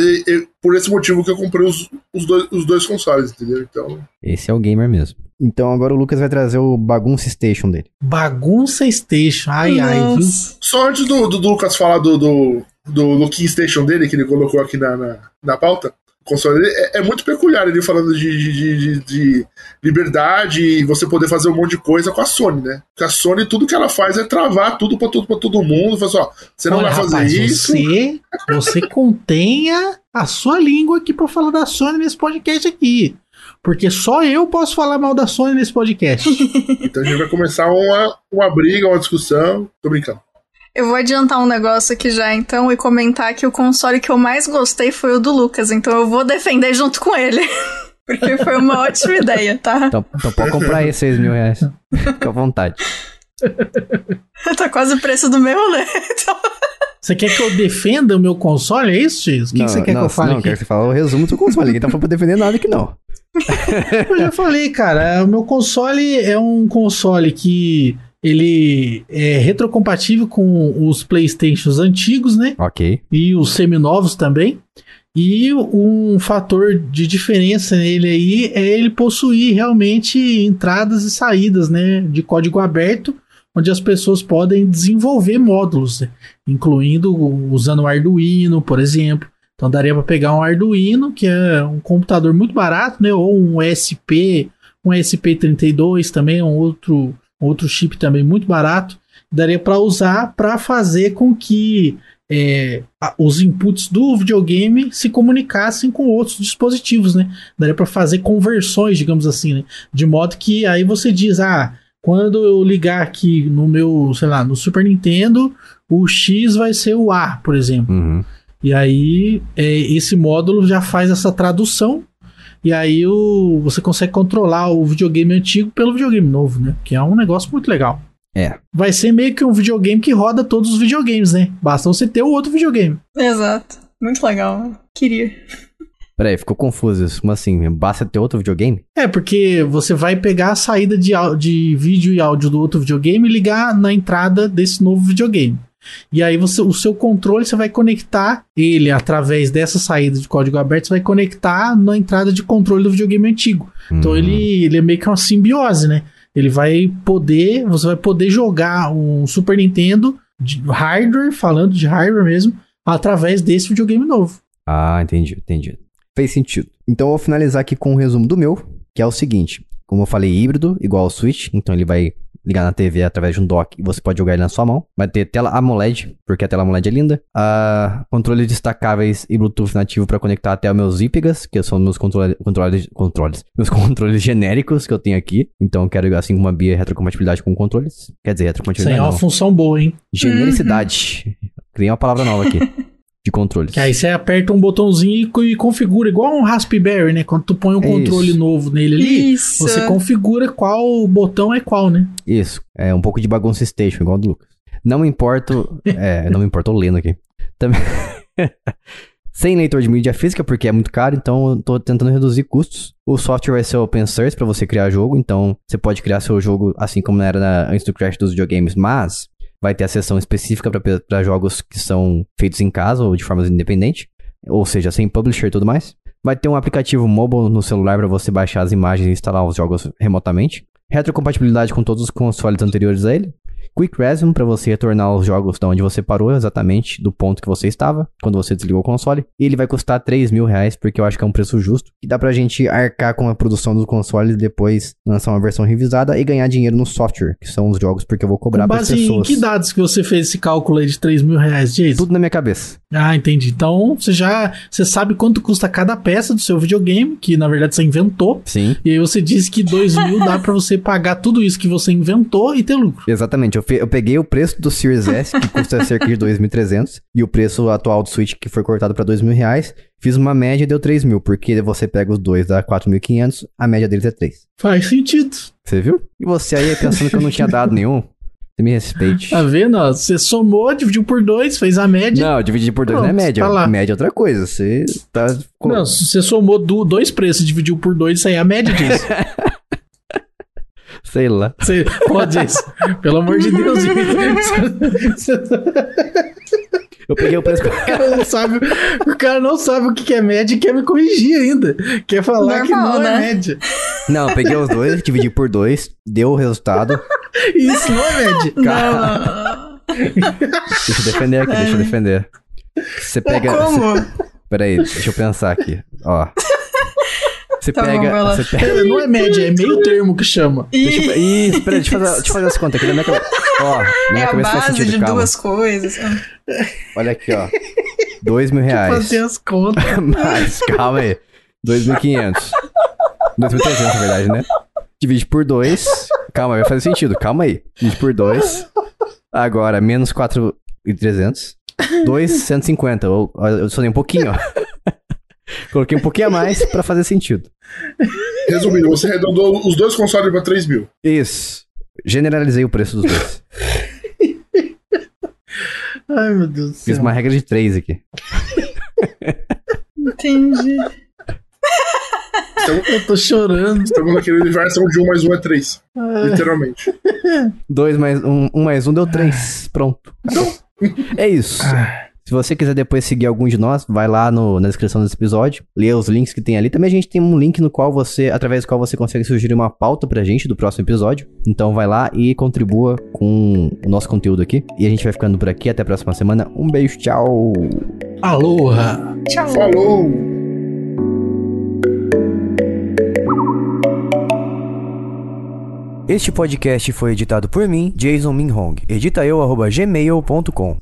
por esse motivo que eu comprei os, os, dois, os dois consoles, entendeu? Então. Esse é o gamer mesmo. Então agora o Lucas vai trazer o Bagunça Station dele. Bagunça Station, ai Nossa. ai. Viu? Só antes do, do, do Lucas falar do, do, do Looking Station dele, que ele colocou aqui na, na, na pauta, console é, é, muito peculiar ele falando de, de, de, de, liberdade e você poder fazer um monte de coisa com a Sony, né? Porque a Sony, tudo que ela faz é travar tudo pra, tudo, pra todo mundo. Faz, ó, você não Olha, vai fazer rapaz, isso. Você, você contenha a sua língua aqui pra falar da Sony nesse podcast aqui. Porque só eu posso falar mal da Sony nesse podcast. então a gente vai começar uma, uma briga, uma discussão. Tô brincando. Eu vou adiantar um negócio aqui já, então, e comentar que o console que eu mais gostei foi o do Lucas, então eu vou defender junto com ele. Porque foi uma ótima ideia, tá? Então, então pode comprar aí 6 mil reais. Fica à vontade. tá quase o preço do meu, né? Então... Você quer que eu defenda o meu console? É isso, X? O que, que você quer não, que eu fale Não, aqui? quero que você fale o resumo do seu console. Ninguém tá falando pra defender nada aqui, não. Eu já falei, cara, o meu console é um console que ele é retrocompatível com os Playstations antigos, né? Ok. E os seminovos também. E um fator de diferença nele aí é ele possuir realmente entradas e saídas, né, de código aberto, onde as pessoas podem desenvolver módulos, né, incluindo usando o Arduino, por exemplo. Então daria para pegar um Arduino, que é um computador muito barato, né, ou um SP, um SP32 também, um outro outro chip também muito barato, daria para usar para fazer com que é, os inputs do videogame se comunicassem com outros dispositivos, né? Daria para fazer conversões, digamos assim, né? De modo que aí você diz, ah, quando eu ligar aqui no meu, sei lá, no Super Nintendo, o X vai ser o A, por exemplo. Uhum. E aí é, esse módulo já faz essa tradução. E aí o, você consegue controlar o videogame antigo pelo videogame novo, né? Que é um negócio muito legal. É. Vai ser meio que um videogame que roda todos os videogames, né? Basta você ter o outro videogame. Exato. Muito legal. Queria. Peraí, ficou confuso isso. Como assim? Basta ter outro videogame? É, porque você vai pegar a saída de, de vídeo e áudio do outro videogame e ligar na entrada desse novo videogame. E aí você, o seu controle você vai conectar ele através dessa saída de código aberto, você vai conectar na entrada de controle do videogame antigo. Então Hum. ele, ele é meio que uma simbiose, né? Ele vai poder, você vai poder jogar um Super Nintendo de hardware, falando de hardware mesmo, através desse videogame novo. Ah, entendi, entendi. Fez sentido. Então eu vou finalizar aqui com um resumo do meu, que é o seguinte. Como eu falei, híbrido, igual ao Switch. Então ele vai ligar na TV através de um dock e você pode jogar ele na sua mão. Vai ter tela AMOLED, porque a tela AMOLED é linda. Ah, controles destacáveis e Bluetooth nativo para conectar até os meus IPGAs, que são meus controle, controles, controles. Meus controles genéricos que eu tenho aqui. Então eu quero, assim como a Bia, retrocompatibilidade com controles. Quer dizer, Isso retrocompatibilidade é uma função boa, hein? Genericidade. Criei uma palavra nova aqui. De controles. Que aí você aperta um botãozinho e e configura, igual um Raspberry, né? Quando tu põe um É controle isso. novo nele ali, Isso. você configura qual botão é qual, né? Isso, é um pouco de bagunça station, igual do Lucas. Não me importo. É, não me importo, tô lendo aqui. Também. Sem leitor de mídia física, porque é muito caro, então eu tô tentando reduzir custos. O software vai ser open source para você criar jogo, então você pode criar seu jogo assim como era na, antes do crash dos videogames, mas vai ter a seção específica para jogos que são feitos em casa ou de forma independente, ou seja, sem publisher e tudo mais. Vai ter um aplicativo mobile no celular para você baixar as imagens e instalar os jogos remotamente. Retrocompatibilidade com todos os consoles anteriores a ele. Quick Resume para você retornar os jogos de onde você parou exatamente, do ponto que você estava, quando você desligou o console. E ele vai custar 3 mil reais, porque eu acho que é um preço justo. E dá pra gente arcar com a produção do console e depois lançar uma versão revisada e ganhar dinheiro no software, que são os jogos, porque eu vou cobrar Com para base em que dados que você fez esse cálculo aí de 3 mil reais, Jason? Tudo na minha cabeça. Ah, entendi. Então você já você sabe quanto custa cada peça do seu videogame, que na verdade você inventou. Sim. E aí você disse que 2 mil dá pra você pagar tudo isso que você inventou e ter lucro. Exatamente, eu, fe- eu peguei o preço do Series S, que custa cerca de 2.300, e o preço atual do Switch, que foi cortado para 2.000 reais, fiz uma média e deu 3 mil, porque você pega os dois, dá 4.500, a média deles é 3. Faz sentido. Você viu? E você aí pensando que eu não tinha dado nenhum? Você me respeite. Tá vendo? ó? Você somou, dividiu por dois, fez a média. Não, dividir por dois não é Pronto, média. tá lá. média é outra coisa. Você tá. Não, você somou do- dois preços dividiu por dois, isso aí é a média disso. Sei lá. Você pode isso. Pelo amor de Deus. Eu peguei o preço. O cara não sabe, o cara não sabe o que que é média e quer me corrigir ainda. Quer falar que Normal, não é né? média. Não, eu peguei os dois, dividi por dois, deu o resultado. Isso não é média. Não. Deixa eu defender aqui, deixa eu defender. Você pega. Pô, você- como? Peraí, deixa eu pensar aqui. Ó. Você Tá bom, pega. lá. você pega. Não é média, é meio termo que chama. Deixa eu, Ih, Ih, peraí, deixa eu fazer, deixa eu fazer as contas aqui na minha cabeça. Ó, na é minha a cabeça faz base sentido, de calma. duas coisas. Olha aqui, ó. Dois mil reais. Fazer as contas. Mas, calma aí. 2.500. 2.300, na verdade, né? Divide por 2. Calma, vai fazer sentido. Calma aí. Divide por 2. Agora, menos 4.300. 2.150. Eu, eu sonhei um pouquinho, ó. Coloquei um pouquinho a mais pra fazer sentido. Resumindo, você arredondou os dois consoles pra 3 mil. Isso. Generalizei o preço dos dois. Ai, meu Deus do Fiz céu. uma regra de três aqui. Entendi. Estamos, Eu tô chorando. estamos naquele universo onde um mais um é três. Ai, Literalmente. Dois mais um, um mais um deu três. Pronto. É isso. Se você quiser depois seguir algum de nós, vai lá no- na descrição desse episódio, lê os links que tem ali. Também a gente tem um link no qual você, através do qual você consegue sugerir uma pauta pra gente do próximo episódio. Então vai lá e contribua com o nosso conteúdo aqui. E a gente vai ficando por aqui. Até a próxima semana. Um beijo, tchau. Aloha. Tchau. Falou! Este podcast foi editado por mim, Jason Minhong. Edita eu, gmail.com.